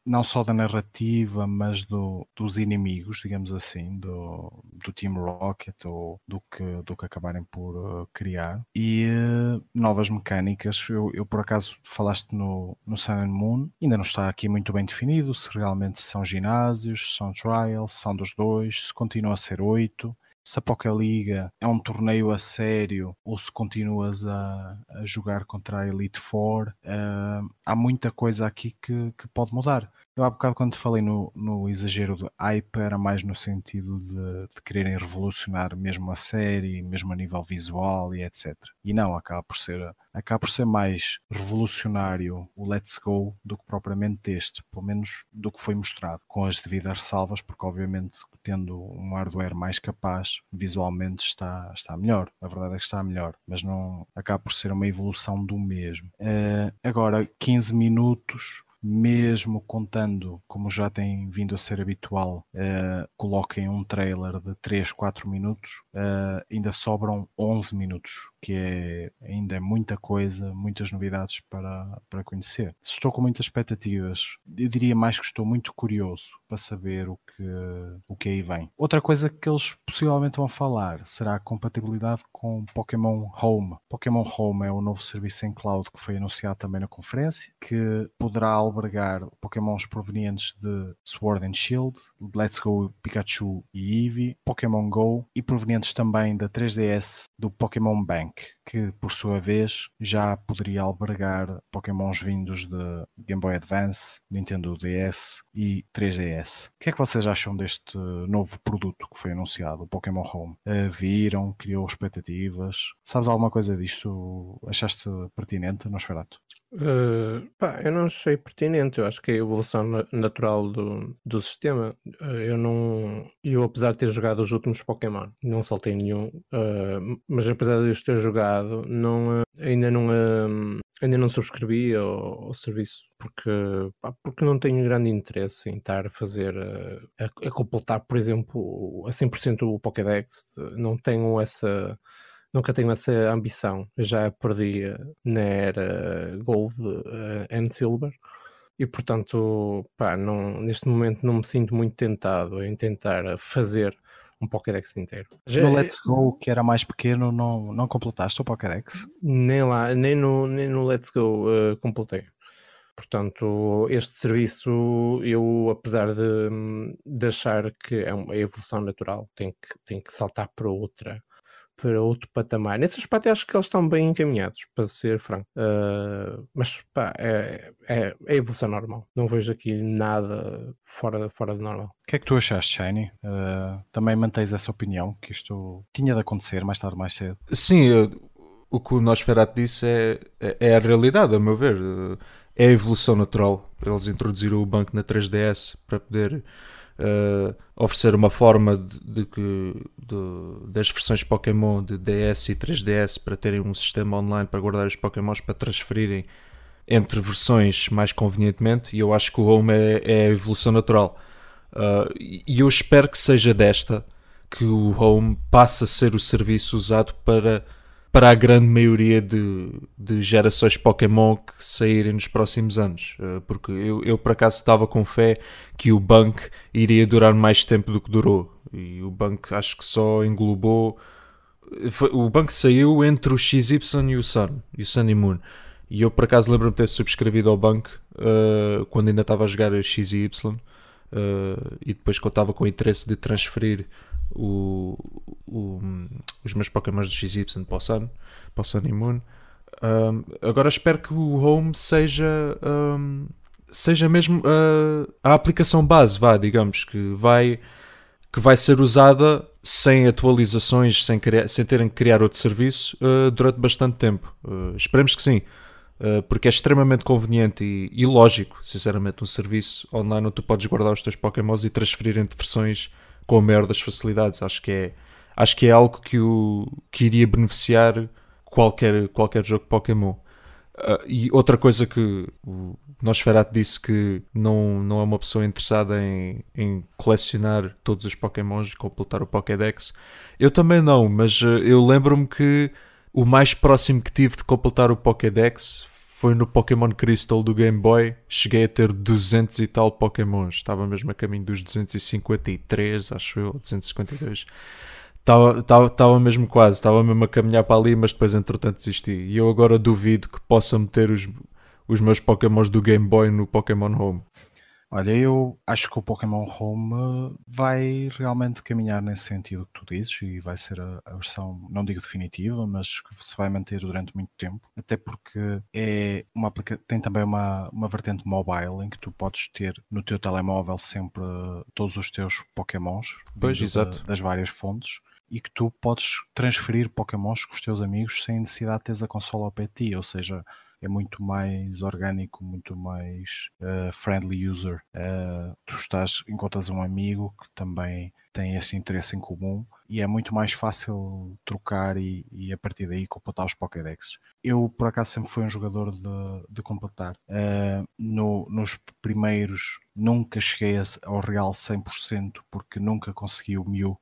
não só da narrativa, mas do, dos inimigos, digamos assim, do, do Team Rocket ou do que, do que acabarem por uh, criar. E novas mecânicas. Eu, eu por acaso falaste no, no Sun and Moon, ainda não está aqui muito bem definido se realmente são ginásios, são trials, são dos dois, se continua a ser oito, se a Poca Liga é um torneio a sério ou se continuas a, a jogar contra a Elite Four, uh, há muita coisa aqui que, que pode mudar. Eu há bocado quando falei no, no exagero de hype era mais no sentido de, de quererem revolucionar mesmo a série, mesmo a nível visual e etc. E não, acaba por ser, acaba por ser mais revolucionário o Let's Go do que propriamente este, pelo menos do que foi mostrado, com as devidas salvas, porque obviamente tendo um hardware mais capaz, visualmente está, está melhor. A verdade é que está melhor, mas não acaba por ser uma evolução do mesmo. Uh, agora, 15 minutos mesmo contando, como já tem vindo a ser habitual, uh, coloquem um trailer de 3, 4 minutos, uh, ainda sobram 11 minutos, que é, ainda é muita coisa, muitas novidades para, para conhecer. Estou com muitas expectativas, eu diria mais que estou muito curioso para saber o que, o que aí vem. Outra coisa que eles possivelmente vão falar será a compatibilidade com Pokémon Home. Pokémon Home é o novo serviço em cloud que foi anunciado também na conferência, que poderá albergar Pokémons provenientes de Sword and Shield, Let's Go Pikachu e Eevee, Pokémon Go e provenientes também da 3DS do Pokémon Bank, que por sua vez já poderia albergar Pokémons vindos de Game Boy Advance, Nintendo DS e 3DS. O que é que vocês acham deste novo produto que foi anunciado, o Pokémon Home? Uh, viram? Criou expectativas? Sabes alguma coisa disto? Achaste pertinente, Nosferatu? Uh, pá, eu não achei pertinente, eu acho que é a evolução natural do, do sistema. Uh, eu não. Eu, apesar de ter jogado os últimos Pokémon, não soltei nenhum, uh, mas apesar de eu ter jogado, não, ainda não. ainda não subscrevi ao, ao serviço porque, pá, porque não tenho grande interesse em estar a fazer a, a completar, por exemplo, a 100% o Pokédex. Não tenho essa nunca tenho essa ambição. já perdi na era Gold uh, and Silver e portanto, pá, não, neste momento não me sinto muito tentado em tentar fazer um Pokédex inteiro. Já, no Let's Go, que era mais pequeno, não, não completaste o Pokédex? Nem lá, nem no, nem no Let's Go uh, completei. Portanto, este serviço, eu, apesar de, de achar que é uma evolução natural, tem que, tem que saltar para outra para outro patamar. Nesse aspecto, acho que eles estão bem encaminhados, para ser franco. Uh, mas pá, é, é, é, evolução normal. Não vejo aqui nada fora, fora do normal. O que é que tu achaste, Shiny? Uh, também mantens essa opinião que isto tinha de acontecer mais tarde, mais cedo? Sim, eu, o que o Nosferatu disse é, é, é, a realidade, a meu ver. É a evolução natural. Eles introduziram o banco na 3DS para poder uh, oferecer uma forma de, de que de, das versões Pokémon de DS e 3DS para terem um sistema online para guardar os Pokémons para transferirem entre versões mais convenientemente e eu acho que o Home é, é a evolução natural. Uh, e eu espero que seja desta que o Home passe a ser o serviço usado para para a grande maioria de, de gerações Pokémon que saírem nos próximos anos. Eh, porque eu, eu por acaso estava com fé que o Bank iria durar mais tempo do que durou. E o Bank acho que só englobou. Foi, o Bank saiu entre o XY e o Sun, e o Sun e Moon. E eu por acaso lembro-me de ter subscrevido ao Bank uh, quando ainda estava a jogar a X e Y. Uh, e depois que estava com interesse de transferir o, o, os meus Pokémons do XY para o Sun, para o Sun e Moon. Um, agora espero que o Home seja, um, seja mesmo a aplicação base, vá, digamos, que vai, que vai ser usada sem atualizações, sem, sem terem que criar outro serviço uh, durante bastante tempo. Uh, esperemos que sim. porque é extremamente conveniente e, e, lógico, sinceramente, um serviço online onde tu podes guardar os teus Pokémons e transferir entre versões com a maior das facilidades. Acho que é, acho que é algo que, o, que iria beneficiar qualquer, qualquer jogo Pokémon. Uh, e outra coisa que o Nosferatu disse que não, não é uma pessoa interessada em, em colecionar todos os Pokémons e completar o Pokédex. Eu também não, mas uh, eu lembro-me que o mais próximo que tive de completar o Pokédex foi no Pokémon Crystal do Game Boy. Cheguei a ter 200 e tal Pokémons. Estava mesmo a caminho dos 253, acho eu, 252. Estava, estava, estava mesmo quase, estava mesmo a caminhar para ali, mas depois entretanto desisti. E eu agora duvido que possa meter os, os meus Pokémons do Game Boy no Pokémon Home. Olha, eu acho que o Pokémon Home vai realmente caminhar nesse sentido que tu dizes e vai ser a, a versão, não digo definitiva, mas que se vai manter durante muito tempo. Até porque é uma tem também uma, uma vertente mobile em que tu podes ter no teu telemóvel sempre todos os teus Pokémons pois, exato. das várias fontes e que tu podes transferir Pokémons com os teus amigos sem necessidade de teres a consola ao pé de ti, ou seja, é muito mais orgânico, muito mais uh, friendly user. Uh, tu estás, encontras um amigo que também tem esse interesse em comum e é muito mais fácil trocar e, e a partir daí completar os Pokédex. Eu, por acaso, sempre fui um jogador de, de completar. Uh, no, nos primeiros, nunca cheguei ao real 100% porque nunca consegui o Mew.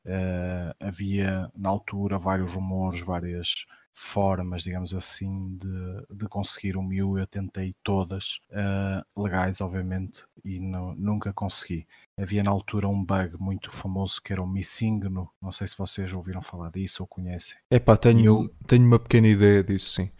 Havia, na altura, vários rumores, várias formas, digamos assim, de, de conseguir o Mew. Eu tentei todas, uh, legais, obviamente, e não, nunca consegui. Havia na altura um bug muito famoso que era o Missingno. Não sei se vocês ouviram falar disso ou conhecem. É pá, tenho, eu... tenho uma pequena ideia disso, sim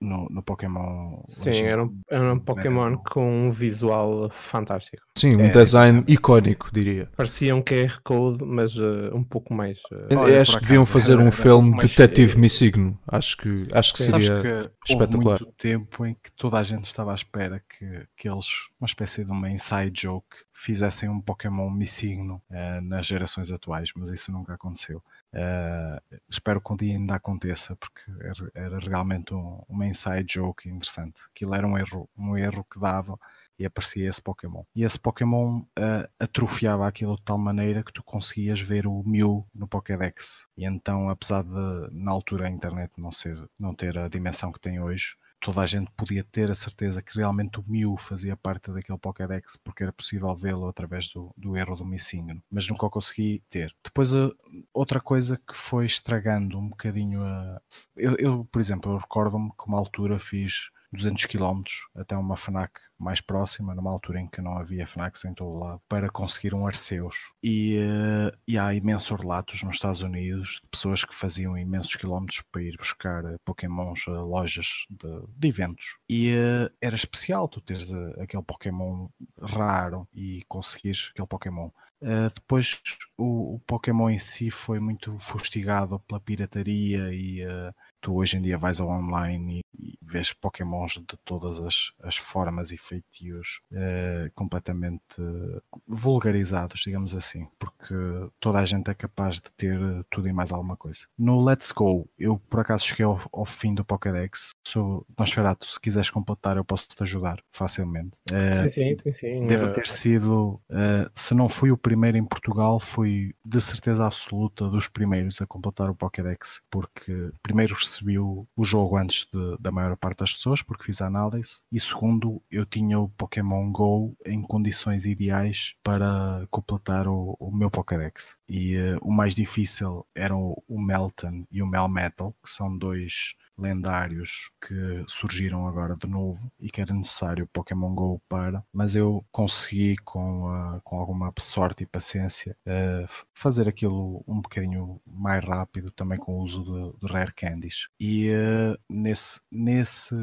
no, no Pokémon. Sim, era um, era um Pokémon com um visual fantástico. Sim, um é, design é, icónico, diria. Parecia um QR Code, mas uh, um pouco mais. Uh... Olha, acho que deviam fazer um era filme mais... Detetive Missigno. Acho que, acho que seria que espetacular. Houve muito tempo em que toda a gente estava à espera que, que eles, uma espécie de uma inside joke, fizessem um Pokémon Missigno uh, nas gerações atuais, mas isso nunca aconteceu. Uh, espero que um dia ainda aconteça, porque era, era realmente um, uma inside joke interessante. Aquilo era um erro, um erro que dava e aparecia esse Pokémon. E esse Pokémon uh, atrofiava aquilo de tal maneira que tu conseguias ver o Mew no Pokédex. E então, apesar de na altura a internet não, ser, não ter a dimensão que tem hoje, toda a gente podia ter a certeza que realmente o Mew fazia parte daquele Pokédex porque era possível vê-lo através do, do erro do Missinho, mas nunca o consegui ter. Depois, a, outra coisa que foi estragando um bocadinho a. Eu, eu por exemplo, eu recordo-me que uma altura fiz 200 km até uma FNAC mais próxima, numa altura em que não havia FNACs em todo lado, para conseguir um Arceus. E, uh, e há imensos relatos nos Estados Unidos de pessoas que faziam imensos quilómetros para ir buscar uh, Pokémons a lojas de, de eventos. E uh, era especial tu teres aquele Pokémon raro e conseguires aquele Pokémon. Uh, depois o, o, Pokémon em si foi muito fustigado pela pirataria e uh, tu hoje em dia vais ao online e, e vês Pokémons de todas as, as formas e feitios uh, completamente vulgarizados, digamos assim, porque toda a gente é capaz de ter tudo e mais alguma coisa. No Let's Go, eu por acaso cheguei ao, ao fim do Pokédex, sou Nosferatu, se quiseres completar eu posso te ajudar facilmente. sim, sim, sim, sim. Devo ter sido, se não fui o primeiro em Portugal, fui de certeza absoluta dos primeiros a completar o Pokédex, porque primeiro recebi o, o jogo antes de, da maior parte das pessoas, porque fiz a análise, e segundo, eu tinha o Pokémon Go em condições ideais para completar o, o meu Pokédex. E uh, o mais difícil eram o Melton e o Melmetal, que são dois lendários que surgiram agora de novo e que era necessário Pokémon GO para, mas eu consegui com, uh, com alguma sorte e paciência uh, fazer aquilo um bocadinho mais rápido também com o uso de, de Rare Candies. E uh, nesse, nesse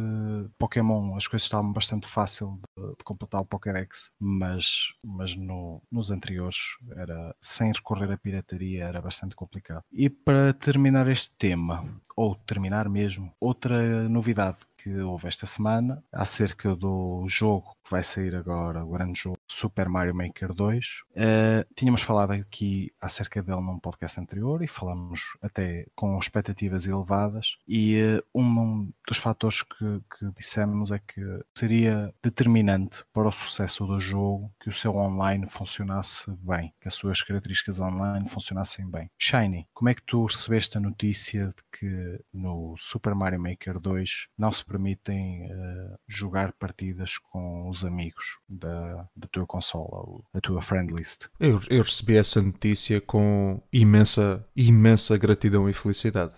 Pokémon as coisas estavam bastante fácil de, de completar o Pokédex mas, mas no, nos anteriores era sem recorrer à pirataria era bastante complicado. E para terminar este tema ou terminar mesmo. Outra novidade que houve esta semana acerca do jogo que vai sair agora, o grande jogo Super Mario Maker 2. Uh, eh, tínhamos falado aqui acerca dele num podcast anterior e falamos até com expectativas elevadas. E uh, um dos fatores que, que dissemos é que seria determinante para o sucesso do jogo que o seu online funcionasse bem, que as suas características online funcionassem bem. Shiny, como é que tu recebeste a notícia de que no Super Mario Maker 2 não se permitem uh, jogar partidas com os amigos da, da tua consola, a tua friend list. Eu, eu recebi essa notícia com imensa, imensa gratidão e felicidade.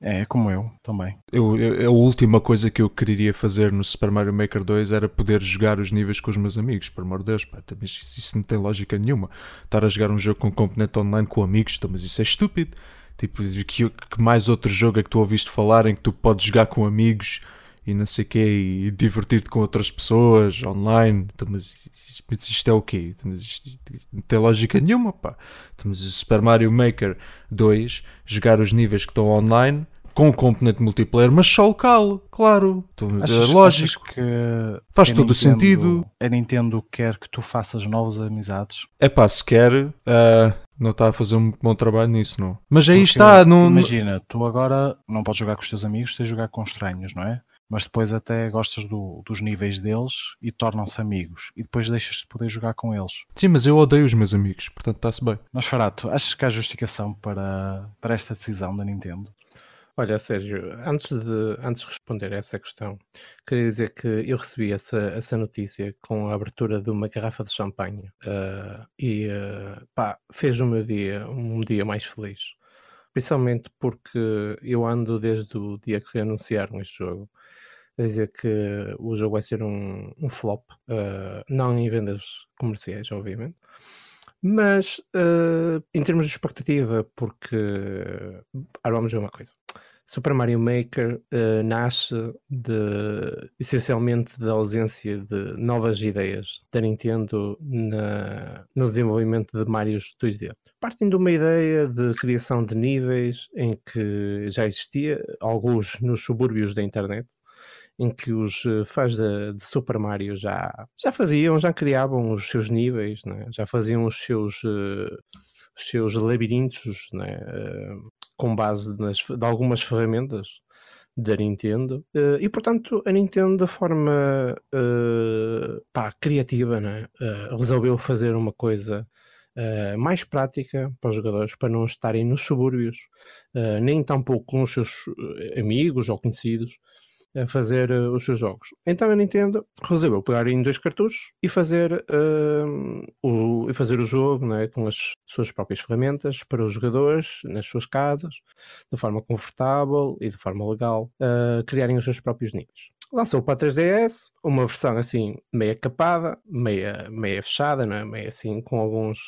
É, como eu também. Eu, eu, a última coisa que eu queria fazer no Super Mario Maker 2 era poder jogar os níveis com os meus amigos, por amor de Deus, pá, mas isso não tem lógica nenhuma. Estar a jogar um jogo com componente online com amigos, então, mas isso é estúpido. Tipo, que, que mais outro jogo é que tu ouviste falar em que tu podes jogar com amigos e não sei o quê, e divertir-te com outras pessoas online. Então, mas isto é o quê? Então, mas isto, não tem lógica nenhuma, pá. Então, mas o Super Mario Maker 2, jogar os níveis que estão online com componente multiplayer, mas só local, claro. Então, achas, é lógico. que Faz todo o sentido. A Nintendo quer que tu faças novas amizades. É pá, se quer, ah, não está a fazer um bom trabalho nisso, não. Mas aí Porque, está, não, não- Imagina, tu agora não podes jogar com os teus amigos, tens de jogar com estranhos, não é? Mas depois até gostas do- dos níveis deles e tornam-se amigos. E depois deixas de poder jogar com eles. Sim, mas eu odeio os meus amigos, portanto está-se bem. Mas Farato, achas que há justificação para, para esta decisão da Nintendo? Olha, Sérgio, antes de, antes de responder a essa questão, queria dizer que eu recebi essa, essa notícia com a abertura de uma garrafa de champanhe ah, e ah, pá, fez o meu dia um dia mais feliz. Principalmente porque eu ando desde o dia que anunciaram este jogo a dizer que o jogo vai ser um, um flop, ah, não em vendas comerciais, obviamente, mas ah, em termos de expectativa, porque ah, vamos ver uma coisa. Super Mario Maker eh, nasce de, essencialmente da ausência de novas ideias da Nintendo na- no desenvolvimento de Marios 2D. Partem de uma ideia de criação de níveis em que já existia, alguns nos subúrbios da internet, em que os eh, fãs de, de Super Mario já, já faziam, já criavam os seus níveis, né? já faziam os seus, eh, os seus labirintos né? eh, com base nas, de algumas ferramentas da Nintendo eh, e portanto a Nintendo de forma pá, criativa né? resolveu fazer uma coisa eh, mais prática para os jogadores para não estarem nos subúrbios eh, nem tampouco com os seus amigos ou conhecidos a fazer eh, os seus jogos. Então a Nintendo resolveu pegar em dois cartuchos e fazer, ehm, o, e fazer o jogo né, com as suas próprias ferramentas para os jogadores nas suas casas, de forma confortável e de forma legal, eh, criarem os seus próprios níveis. Lançou para a 3DS uma versão assim meia capada, meia, meia fechada, né, meia assim com alguns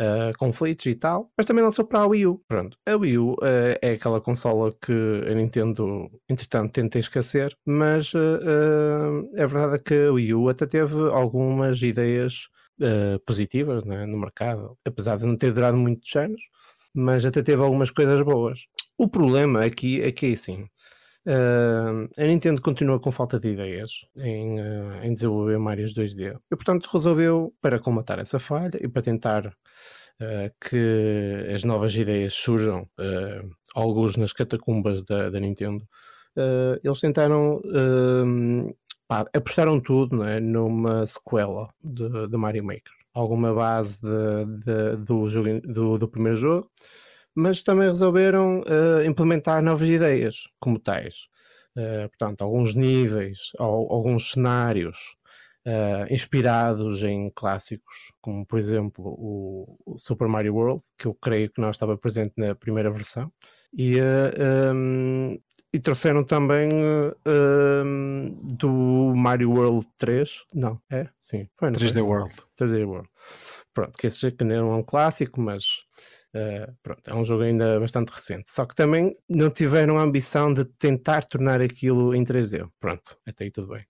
uh, conflitos e tal, mas também lançou para a Wii U. Pronto, a Wii U uh, é aquela consola que a Nintendo, entretanto, tenta esquecer, mas uh, é verdade que a Wii U até teve algumas ideias positivas né, no mercado, apesar de não ter durado muitos anos, mas até teve algumas coisas boas. O problema aqui é que é assim. Uh, a Nintendo continua com falta de ideias em, uh, em desenvolver Marios 2D e, portanto, resolveu, para colmatar essa falha e para tentar uh, que as novas ideias surjam, alguns nas catacumbas da, da Nintendo, eles tentaram. Pá, apostaram tudo né, numa sequela de, de Mario Maker. Alguma base de, de, do, jogo, do, do primeiro jogo, mas também resolveram uh, implementar novas ideias como tais. Uh, portanto, alguns níveis, ou, alguns cenários uh, inspirados em clássicos, como por exemplo o, o, Super Mario World, que eu creio que não estava presente na primeira versão, e, um, e trouxeram também um, do Mario World 3, não, é? Sim, foi, não 3D foi? World. 3D World. Pronto, que esse que não é um clássico, mas Uh, pronto, é um jogo ainda bastante recente. Só que também não tiveram a ambição de tentar tornar aquilo em 3D. Pronto, até aí tudo bem.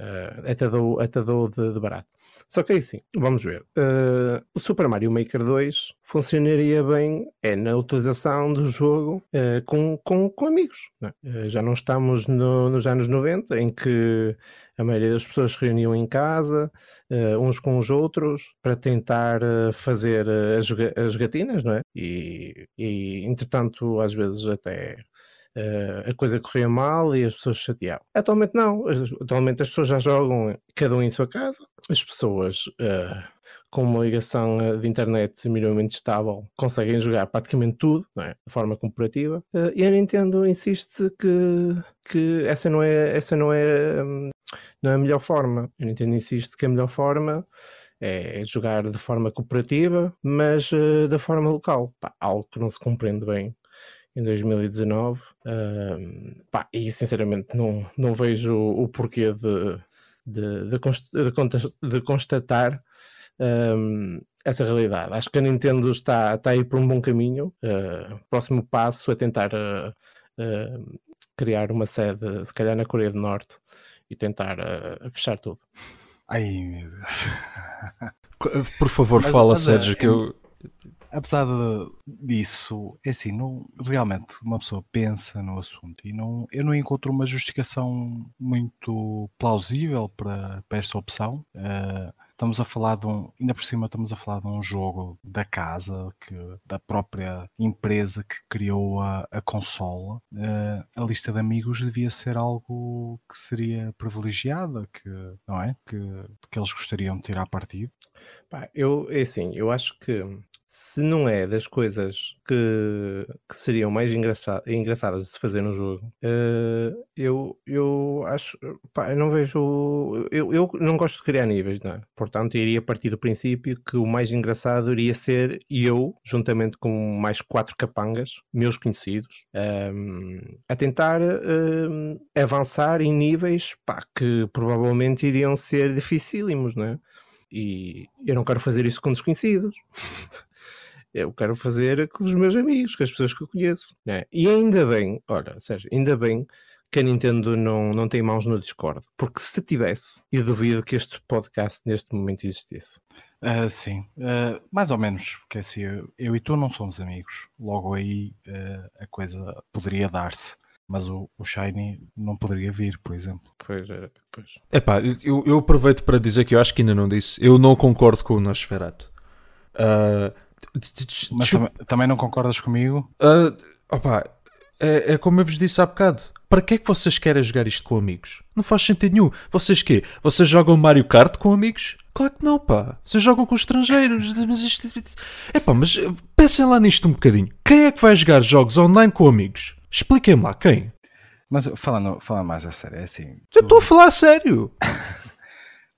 Uh, até dou, até dou de, de barato. Só que aí sim, vamos ver. Uh, o Super Mario Maker 2 funcionaria bem é na utilização do jogo uh, com, com, com amigos. Uh, já não estamos no, nos anos 90, em que a maioria das pessoas se reuniam em casa, uns com os outros, para tentar fazer as, as gatinas, não é? E, e entretanto, às vezes até Uh, a coisa corria mal e as pessoas chateavam. Atualmente não, atualmente as pessoas já jogam cada um em sua casa, as pessoas uh, com uma ligação de internet minimamente estável conseguem jogar praticamente tudo é? de forma comparativa uh, e a Nintendo insiste que, que essa não é, essa não é, um, não é a melhor forma. A Nintendo insiste que a melhor forma é jogar de forma cooperativa, mas da forma local. Pá, algo que não se compreende bem em 2019 um, pá, e sinceramente não, não vejo o, o porquê de, de, de, const, de, de constatar um, essa realidade. Acho que a Nintendo está, está aí por um bom caminho. Uh, próximo passo é tentar uh, uh, criar uma sede, se calhar na Coreia do Norte, e tentar uh, fechar tudo. Ai, meu Deus. Por favor, mas, fala, mas, Sérgio, é, que eu apesar disso, é assim, não, realmente uma pessoa pensa no assunto e não, eu não encontro uma justificação muito plausível para, para esta opção. Uh, estamos a falar de um, ainda por cima estamos a falar de um jogo da casa, que, da própria empresa que criou a, a consola. Uh, a lista de amigos devia ser algo que seria privilegiada, que, não é? Que, que eles gostariam de tirar partido. Pá, eu, é assim, eu acho que se não é das coisas que, que seriam mais engraçadas, engraçadas de se fazer no jogo, uh, eu, eu acho, pá, eu não vejo, eu, eu não gosto de criar níveis, não é? Portanto, iria partir do princípio que o mais engraçado iria ser eu, juntamente com mais quatro capangas, meus conhecidos, um, ehm, a tentar um, ehm, avançar em níveis, pá, que provavelmente iriam ser dificílimos, não é? E eu não quero fazer isso com desconhecidos. eu quero fazer com os meus amigos, com as pessoas que eu conheço. Né? E ainda bem, olha, Sérgio, ainda bem que a Nintendo não, não tem mãos no Discord, porque se tivesse, eu duvido que este podcast neste momento existisse. Uh, sim, uh, mais ou menos, porque assim, eu, eu, e tu não somos amigos, logo aí uh, a coisa poderia dar-se. Mas o, o, Shiny não poderia vir, por exemplo. Pois é, pois. Epá, eu, eu aproveito para dizer que eu acho que ainda não disse. Eu não concordo com o Nosferatu. Uh, mas também, também, não concordas comigo? Uh, opa, é, é, como eu vos disse há bocado. Para que é que vocês querem jogar isto com amigos? Não faz sentido nenhum. Vocês quê? Vocês jogam Mario Kart com amigos? Claro que não, pá. Vocês jogam com estrangeiros. Mas isto. É pá, mas pensem lá nisto um bocadinho. Quem é que vai jogar jogos online com amigos? Expliquem-me lá, quem? Mas falando, falando mais a sério, é assim. Eu estou a falar a sério.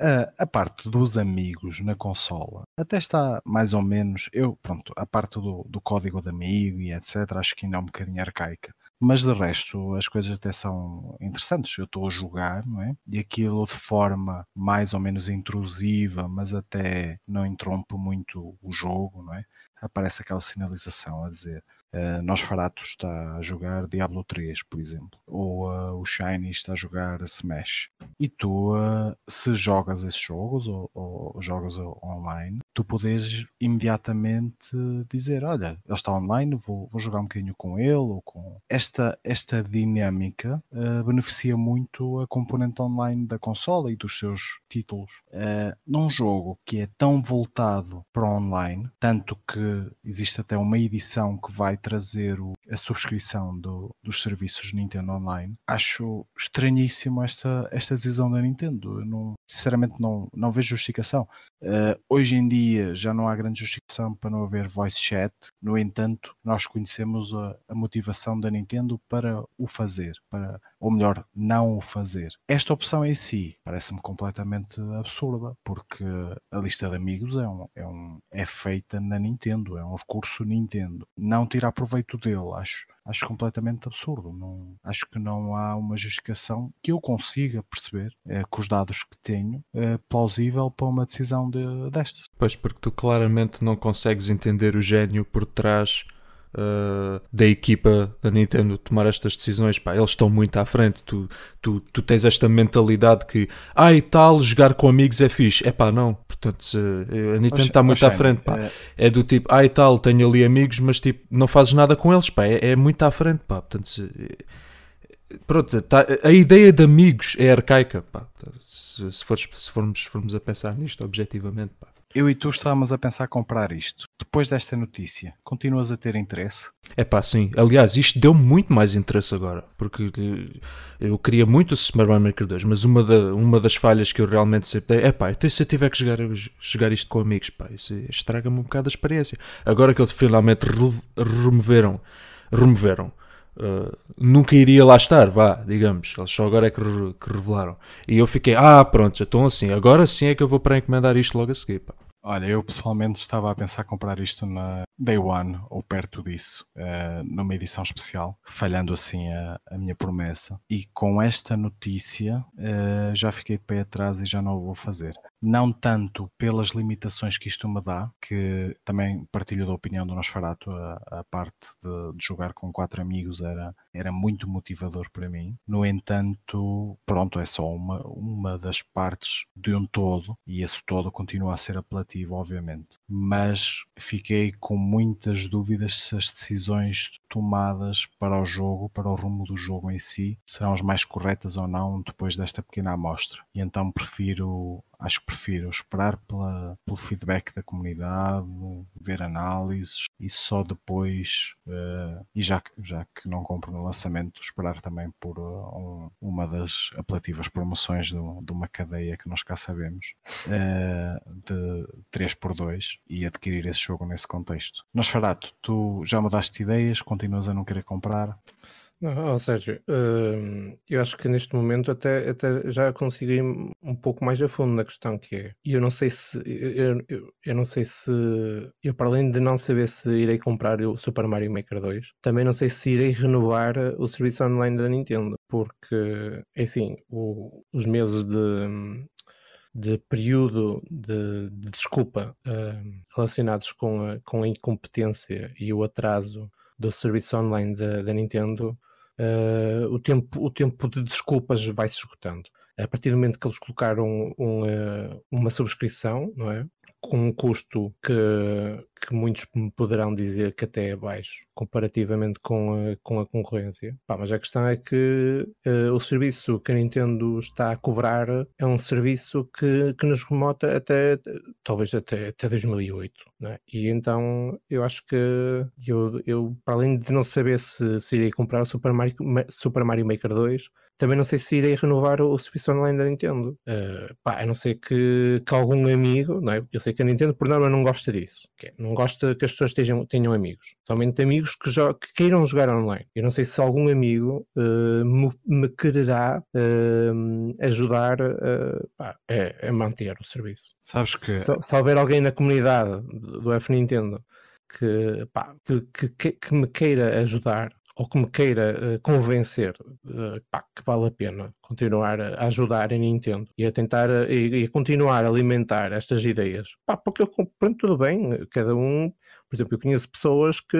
A, a, parte dos amigos na consola até está mais ou menos. Eu, pronto, a parte do, do código de amigo e etc. Acho que ainda é um bocadinho arcaica. Mas de resto, as coisas até são interessantes. Eu estou a jogar, não é? E aquilo de forma mais ou menos intrusiva, mas até não interrompe muito o jogo, não é? Aparece aquela sinalização a dizer Uh, Nosferatu está a jogar Diablo 3, por exemplo, ou uh, o Shiny está a jogar Smash. E tu, uh, se jogas esses jogos ou, ou jogas online, tu podes imediatamente dizer: Olha, ele está online, vou, vou jogar um bocadinho com ele. Ou com... Esta, esta dinâmica beneficia muito a componente online da consola e dos seus títulos. num jogo que é tão voltado para online, tanto que existe até uma edição que vai trazer o, a subscrição do, dos serviços Nintendo Online. Acho estranhíssimo esta, esta decisão da Nintendo. Eu não, sinceramente não, não vejo justificação. Uh, hoje em dia já não há grande justificação para não haver voice chat. No entanto, nós conhecemos a, a motivação da Nintendo para o fazer, para, ou melhor, não o fazer. Esta opção em si parece-me completamente absurda, porque a lista de amigos é, um, é, um, é feita na Nintendo, é um recurso Nintendo. Não tirar proveito dele, acho, acho completamente absurdo. Não, acho que não há uma justificação que eu consiga perceber, é, com os dados que tenho, é, plausível para uma decisão de, destas. Pois, porque tu claramente não consegues entender o gênio por trás uh, da equipa da Nintendo tomar estas decisões. Pá, eles estão muito à frente. Tu, tu, tu tens esta mentalidade que, ah, e tal, jogar com amigos é fixe. É pá, não. Portanto, a Nintendo está muito à frente. Pá. É... é... do tipo, ah, e tal, tenho ali amigos, mas tipo, não fazes nada com eles. Pá. É, é muito à frente. Pá. Portanto, se, pronto, tá, a ideia de amigos é arcaica. Pá. Se, se, fores, se formos, formos a pensar nisto objetivamente. Pá. Eu e tu estávamos a pensar comprar isto. Depois desta notícia, continuas a ter interesse? É pá, sim. Aliás, isto deu muito mais interesse agora. Porque eh, eu queria muito o Super Maker 2, mas uma, da, uma das falhas que eu realmente sempre é pá, até se eu tiver que jogar, jogar isto com amigos, pá, isso estraga-me um bocado a experiência. Agora que eles finalmente removeram, removeram Uh, nunca iria lá estar, vá, digamos. Eles só agora é que, re que, revelaram. E eu fiquei, ah, pronto, já estão assim. Agora sim é que eu vou para encomendar isto logo a seguir. Pá. Olha, eu pessoalmente estava a pensar comprar isto na Day One ou perto disso, uh, numa edição especial, falhando assim a, a, minha promessa. E com esta notícia uh, já fiquei de pé atrás e já não o vou fazer. Não tanto pelas limitações que isto me dá, que também partilho da opinião do Nosferato, a, a parte de, de, jogar com quatro amigos era, era muito motivador para mim. No entanto, pronto, é só uma, uma das partes de um todo e esse todo continua a ser apelativo, obviamente. Mas fiquei com muitas dúvidas se as decisões tomadas para o jogo, para o rumo do jogo em si, serão as mais corretas ou não depois desta pequena amostra. E então prefiro acho que prefiro esperar pela, pelo feedback da comunidade, ver análises e só depois, uh, e já, já que não compro no lançamento, esperar também por uh, um, uma das apelativas promoções do, de uma cadeia que nós cá sabemos, uh, de 3x2 e adquirir esse jogo nesse contexto. Nosferato, tu já mudaste ideias, continuas a não querer comprar? Não, Sérgio, hum, eu acho que neste momento até, até já consigo ir um pouco mais a fundo na questão que é. E eu não sei se eu, eu, eu não sei se eu para além de não saber se irei comprar o Super Mario Maker 2, também não sei se irei renovar o serviço online da Nintendo, porque é assim, o, os meses de de período de, de desculpa uh, relacionados com a, com a incompetência e o atraso do serviço online da, Nintendo, uh, o, tempo, o tempo de desculpas vai se esgotando. A partir do momento que eles colocaram um, uh, uma subscrição, não é? Com um custo que, que muitos me poderão dizer que até é baixo comparativamente com a, com a concorrência. Pá, mas a questão é que uh, o serviço que a Nintendo está a cobrar é um serviço que, que nos remota até talvez até, até 2008. É? E então eu acho que eu, eu, para além de não saber se, se irei comprar o Super Mario, Super Mario Maker 2, também não sei se irei renovar o, serviço online da Nintendo. Uh, pá, a não ser que, que algum amigo, não é? Eu sei que a Nintendo por norma não gosta disso. É, não gosta que as pessoas tenham, tenham amigos. Somente amigos que, que, queiram jogar online. Eu não sei se algum amigo uh, me, me, quererá uh, ajudar pá, a, a, manter o serviço. Sabes que. Se, se houver alguém na comunidade do F Nintendo que, pá, que, que, que, me queira ajudar ou que me queira uh, convencer uh, pá, que vale a pena continuar a ajudar a Nintendo e a tentar uh, e, e, continuar a alimentar estas ideias, pá, porque eu pronto, tudo bem, cada um, por exemplo, eu conheço pessoas que,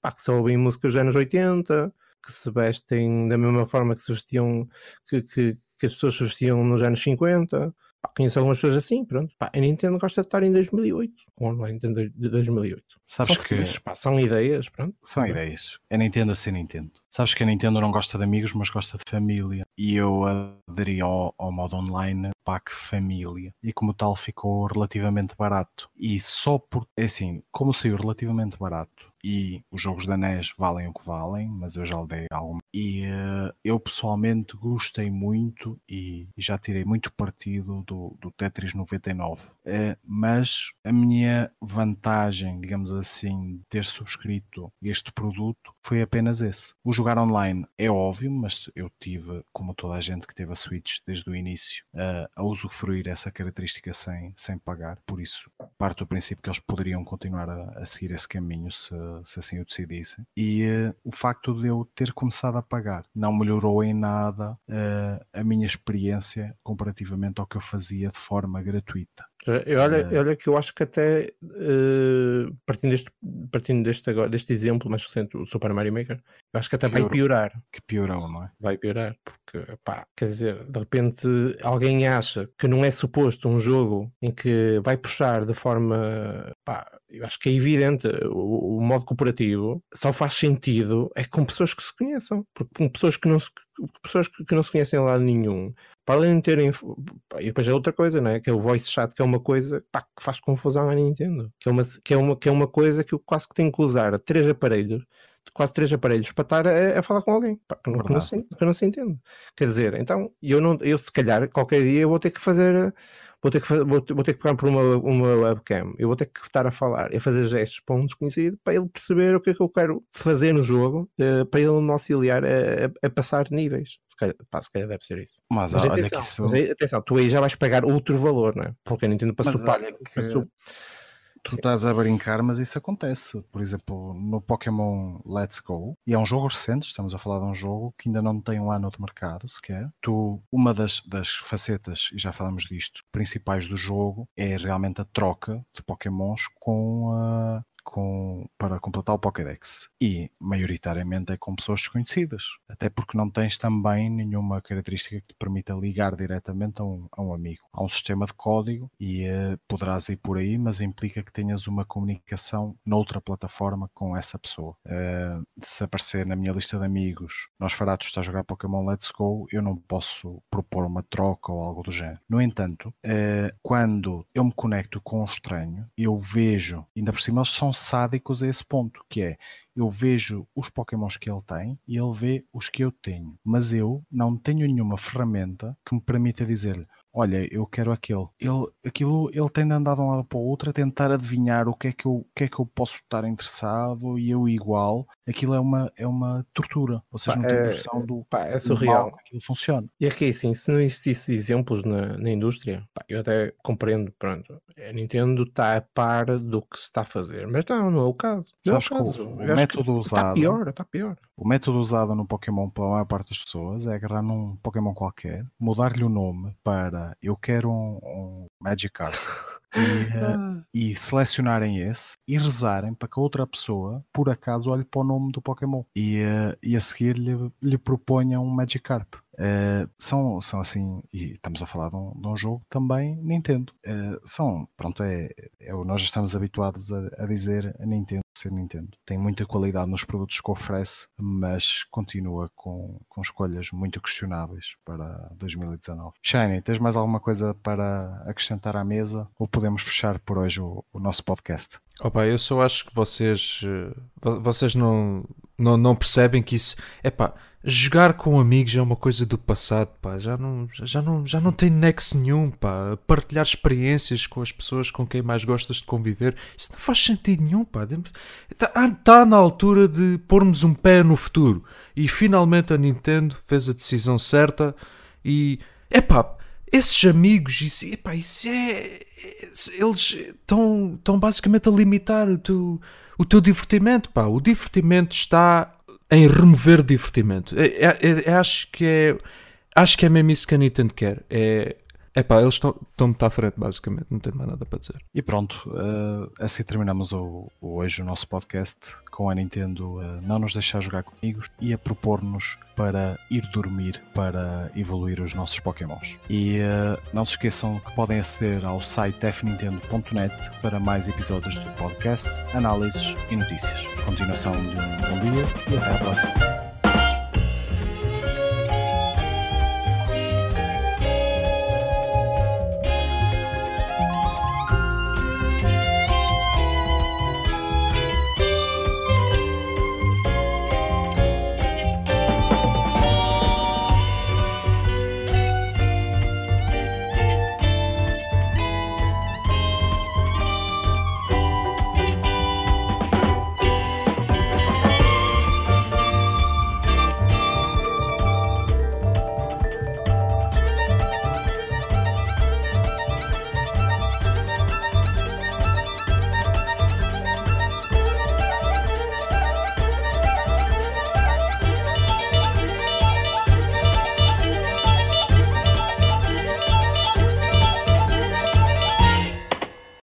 pá, que só ouvem músicas dos anos 80, que se vestem da mesma forma que se vestiam, que, que, que as pessoas se vestiam nos anos 50, Pá, conheço algumas pessoas assim, pronto. Pá, a Nintendo gosta de estar em 2008, com o Nintendo de 2008. Sabes são que... pá, são ideias, pronto. São ideias. É Nintendo a ser Nintendo. Sabes que a Nintendo não gosta de amigos, mas gosta de família. E eu aderi ao, ao modo online pack família. E como tal ficou relativamente barato. E só por... É assim, como saiu relativamente barato e os jogos da NES valem o que valem, mas eu já lhe dei alguma. E uh, eu pessoalmente gostei muito e, e, já tirei muito partido do, do Tetris 99. Uh, eh, mas a minha vantagem, digamos assim, de ter subscrito este produto foi apenas esse. O jogar online é óbvio, mas eu tive, como toda a gente que teve a Switch desde o início, uh, a usufruir essa característica sem, sem pagar. Por isso, parto do princípio que eles poderiam continuar a, a seguir esse caminho se, se assim o decidissem. E uh, o facto de eu ter começado a pagar não melhorou em nada uh, a minha experiência comparativamente ao que eu fazia de forma gratuita. Olha, olha que eu acho que até uh, partindo, deste, partindo deste, agora, deste exemplo mais recente, o Super Mario Maker, eu acho que até vai piorar. Que piorou, não é? Vai piorar, porque pá, quer dizer, de repente alguém acha que não é suposto um jogo em que vai puxar de forma pá, eu acho que é evidente, o, o, modo cooperativo só faz sentido é com pessoas que se conheçam, porque com pessoas que não se, pessoas que não se conhecem lá nenhum, para além de terem. E depois é outra coisa, não é? Que é o voice chat, que é uma coisa pá, que faz confusão à Nintendo, que é, uma, que, é uma, que é uma coisa que eu quase que tenho que usar três aparelhos quase três aparelhos para estar a, a falar com alguém pá, que, não, que, não se, que não se entende. Quer dizer, então eu, não, eu se calhar qualquer dia eu vou ter que fazer vou ter que, vou, vou ter que pegar por uma, uma webcam, eu vou ter que estar a falar e a fazer gestos para um desconhecido para ele perceber o que é que eu quero fazer no jogo, uh, para ele me auxiliar a, a, a, passar níveis. Se calhar, pá, se calhar deve ser isso. Mas, Mas olha atenção, que isso. mas atenção, tu aí já vais pagar outro valor, não é? Porque a Nintendo passou Mas para. olha que- passou- Tu estás a brincar, mas isso acontece. Por exemplo, no Pokémon Let's Go, e é um jogo recente, estamos a falar de um jogo que ainda não tem um ano de mercado sequer. Tu, uma das, das facetas, e já falamos disto, principais do jogo é realmente a troca de Pokémons com a. Com, para completar o Pokédex e maioritariamente é com pessoas desconhecidas, até porque não tens também nenhuma característica que te permita ligar diretamente a um, a um amigo. Há um sistema de código e eh, poderás ir por aí, mas implica que tenhas uma comunicação noutra plataforma com essa pessoa. Eh, se aparecer na minha lista de amigos, nós Faratos está a jogar Pokémon Let's Go, eu não posso propor uma troca ou algo do género. No entanto, eh, quando eu me conecto com um estranho, eu vejo, ainda por cima eles são sádicos a esse ponto, que é eu vejo os Pokémons que ele tem e ele vê os que eu tenho, mas eu não tenho nenhuma ferramenta que me permita dizer-lhe olha, eu quero aquele. Ele, aquilo, ele tem de andar de um lado para o outro a tentar adivinhar o que é que eu, o que é que eu posso estar interessado e eu igual. Aquilo é uma, é uma tortura. Vocês Pá, não têm é- noção do, Pá, é surreal. mal que aquilo funciona. E aqui, assim, se não existisse exemplos na, na indústria, pá, eu até compreendo, pronto, a Nintendo está a par do que se está a fazer, mas não, não é o caso. Não é Sabes que o- caso. o acho método Está usado- pior, está pior. O método usado no Pokémon pela maior parte das pessoas é agarrar num Pokémon qualquer, mudar-lhe o nome para eu quero um, um Magikarp e, eh, e selecionarem esse e rezarem para que a outra pessoa, por acaso, olhe para o nome do Pokémon e, eh, e a seguir lhe, lhe proponha um Magikarp. Eh, são, são assim, e estamos a falar de um, de um jogo também Nintendo. Eh, são, pronto, é, é nós estamos habituados a, a dizer a Nintendo ser Nintendo. Tem muita qualidade nos produtos que oferece, mas continua com, com escolhas muito questionáveis para 2019. Shiny, tens mais alguma coisa para acrescentar à mesa ou podemos fechar por hoje o, o nosso podcast? Opa, eu só acho que vocês, eh, vo- vocês não, não, não percebem que isso. É pá, jogar com amigos é uma coisa do passado, pá. Já não, já não, já não tem nexo nenhum, pá. Partilhar experiências com as pessoas com quem mais gostas de conviver, isso não faz sentido nenhum, pá. Está tá na altura de pormos um pé no futuro. E finalmente a Nintendo fez a decisão certa e. É pá, esses amigos, isso, epá, isso é. Eles estão, basicamente a limitar o teu, o teu divertimento. Pá. O divertimento está em remover divertimento. É, é- é- acho que é. Acho que é mesmo isso que a Nintendo quer. É. Epá, eles estão- estão muito à frente, basicamente. Não tenho mais nada para dizer. E pronto, eh, assim terminamos o, o- hoje o nosso podcast com a Nintendo a não nos deixar jogar com amigos e a propor-nos para ir dormir para evoluir os nossos Pokémons. E eh, não se esqueçam que podem aceder ao site fnintendo.net para mais episódios do podcast, análises e notícias. Continuação de um bom dia e até à próxima.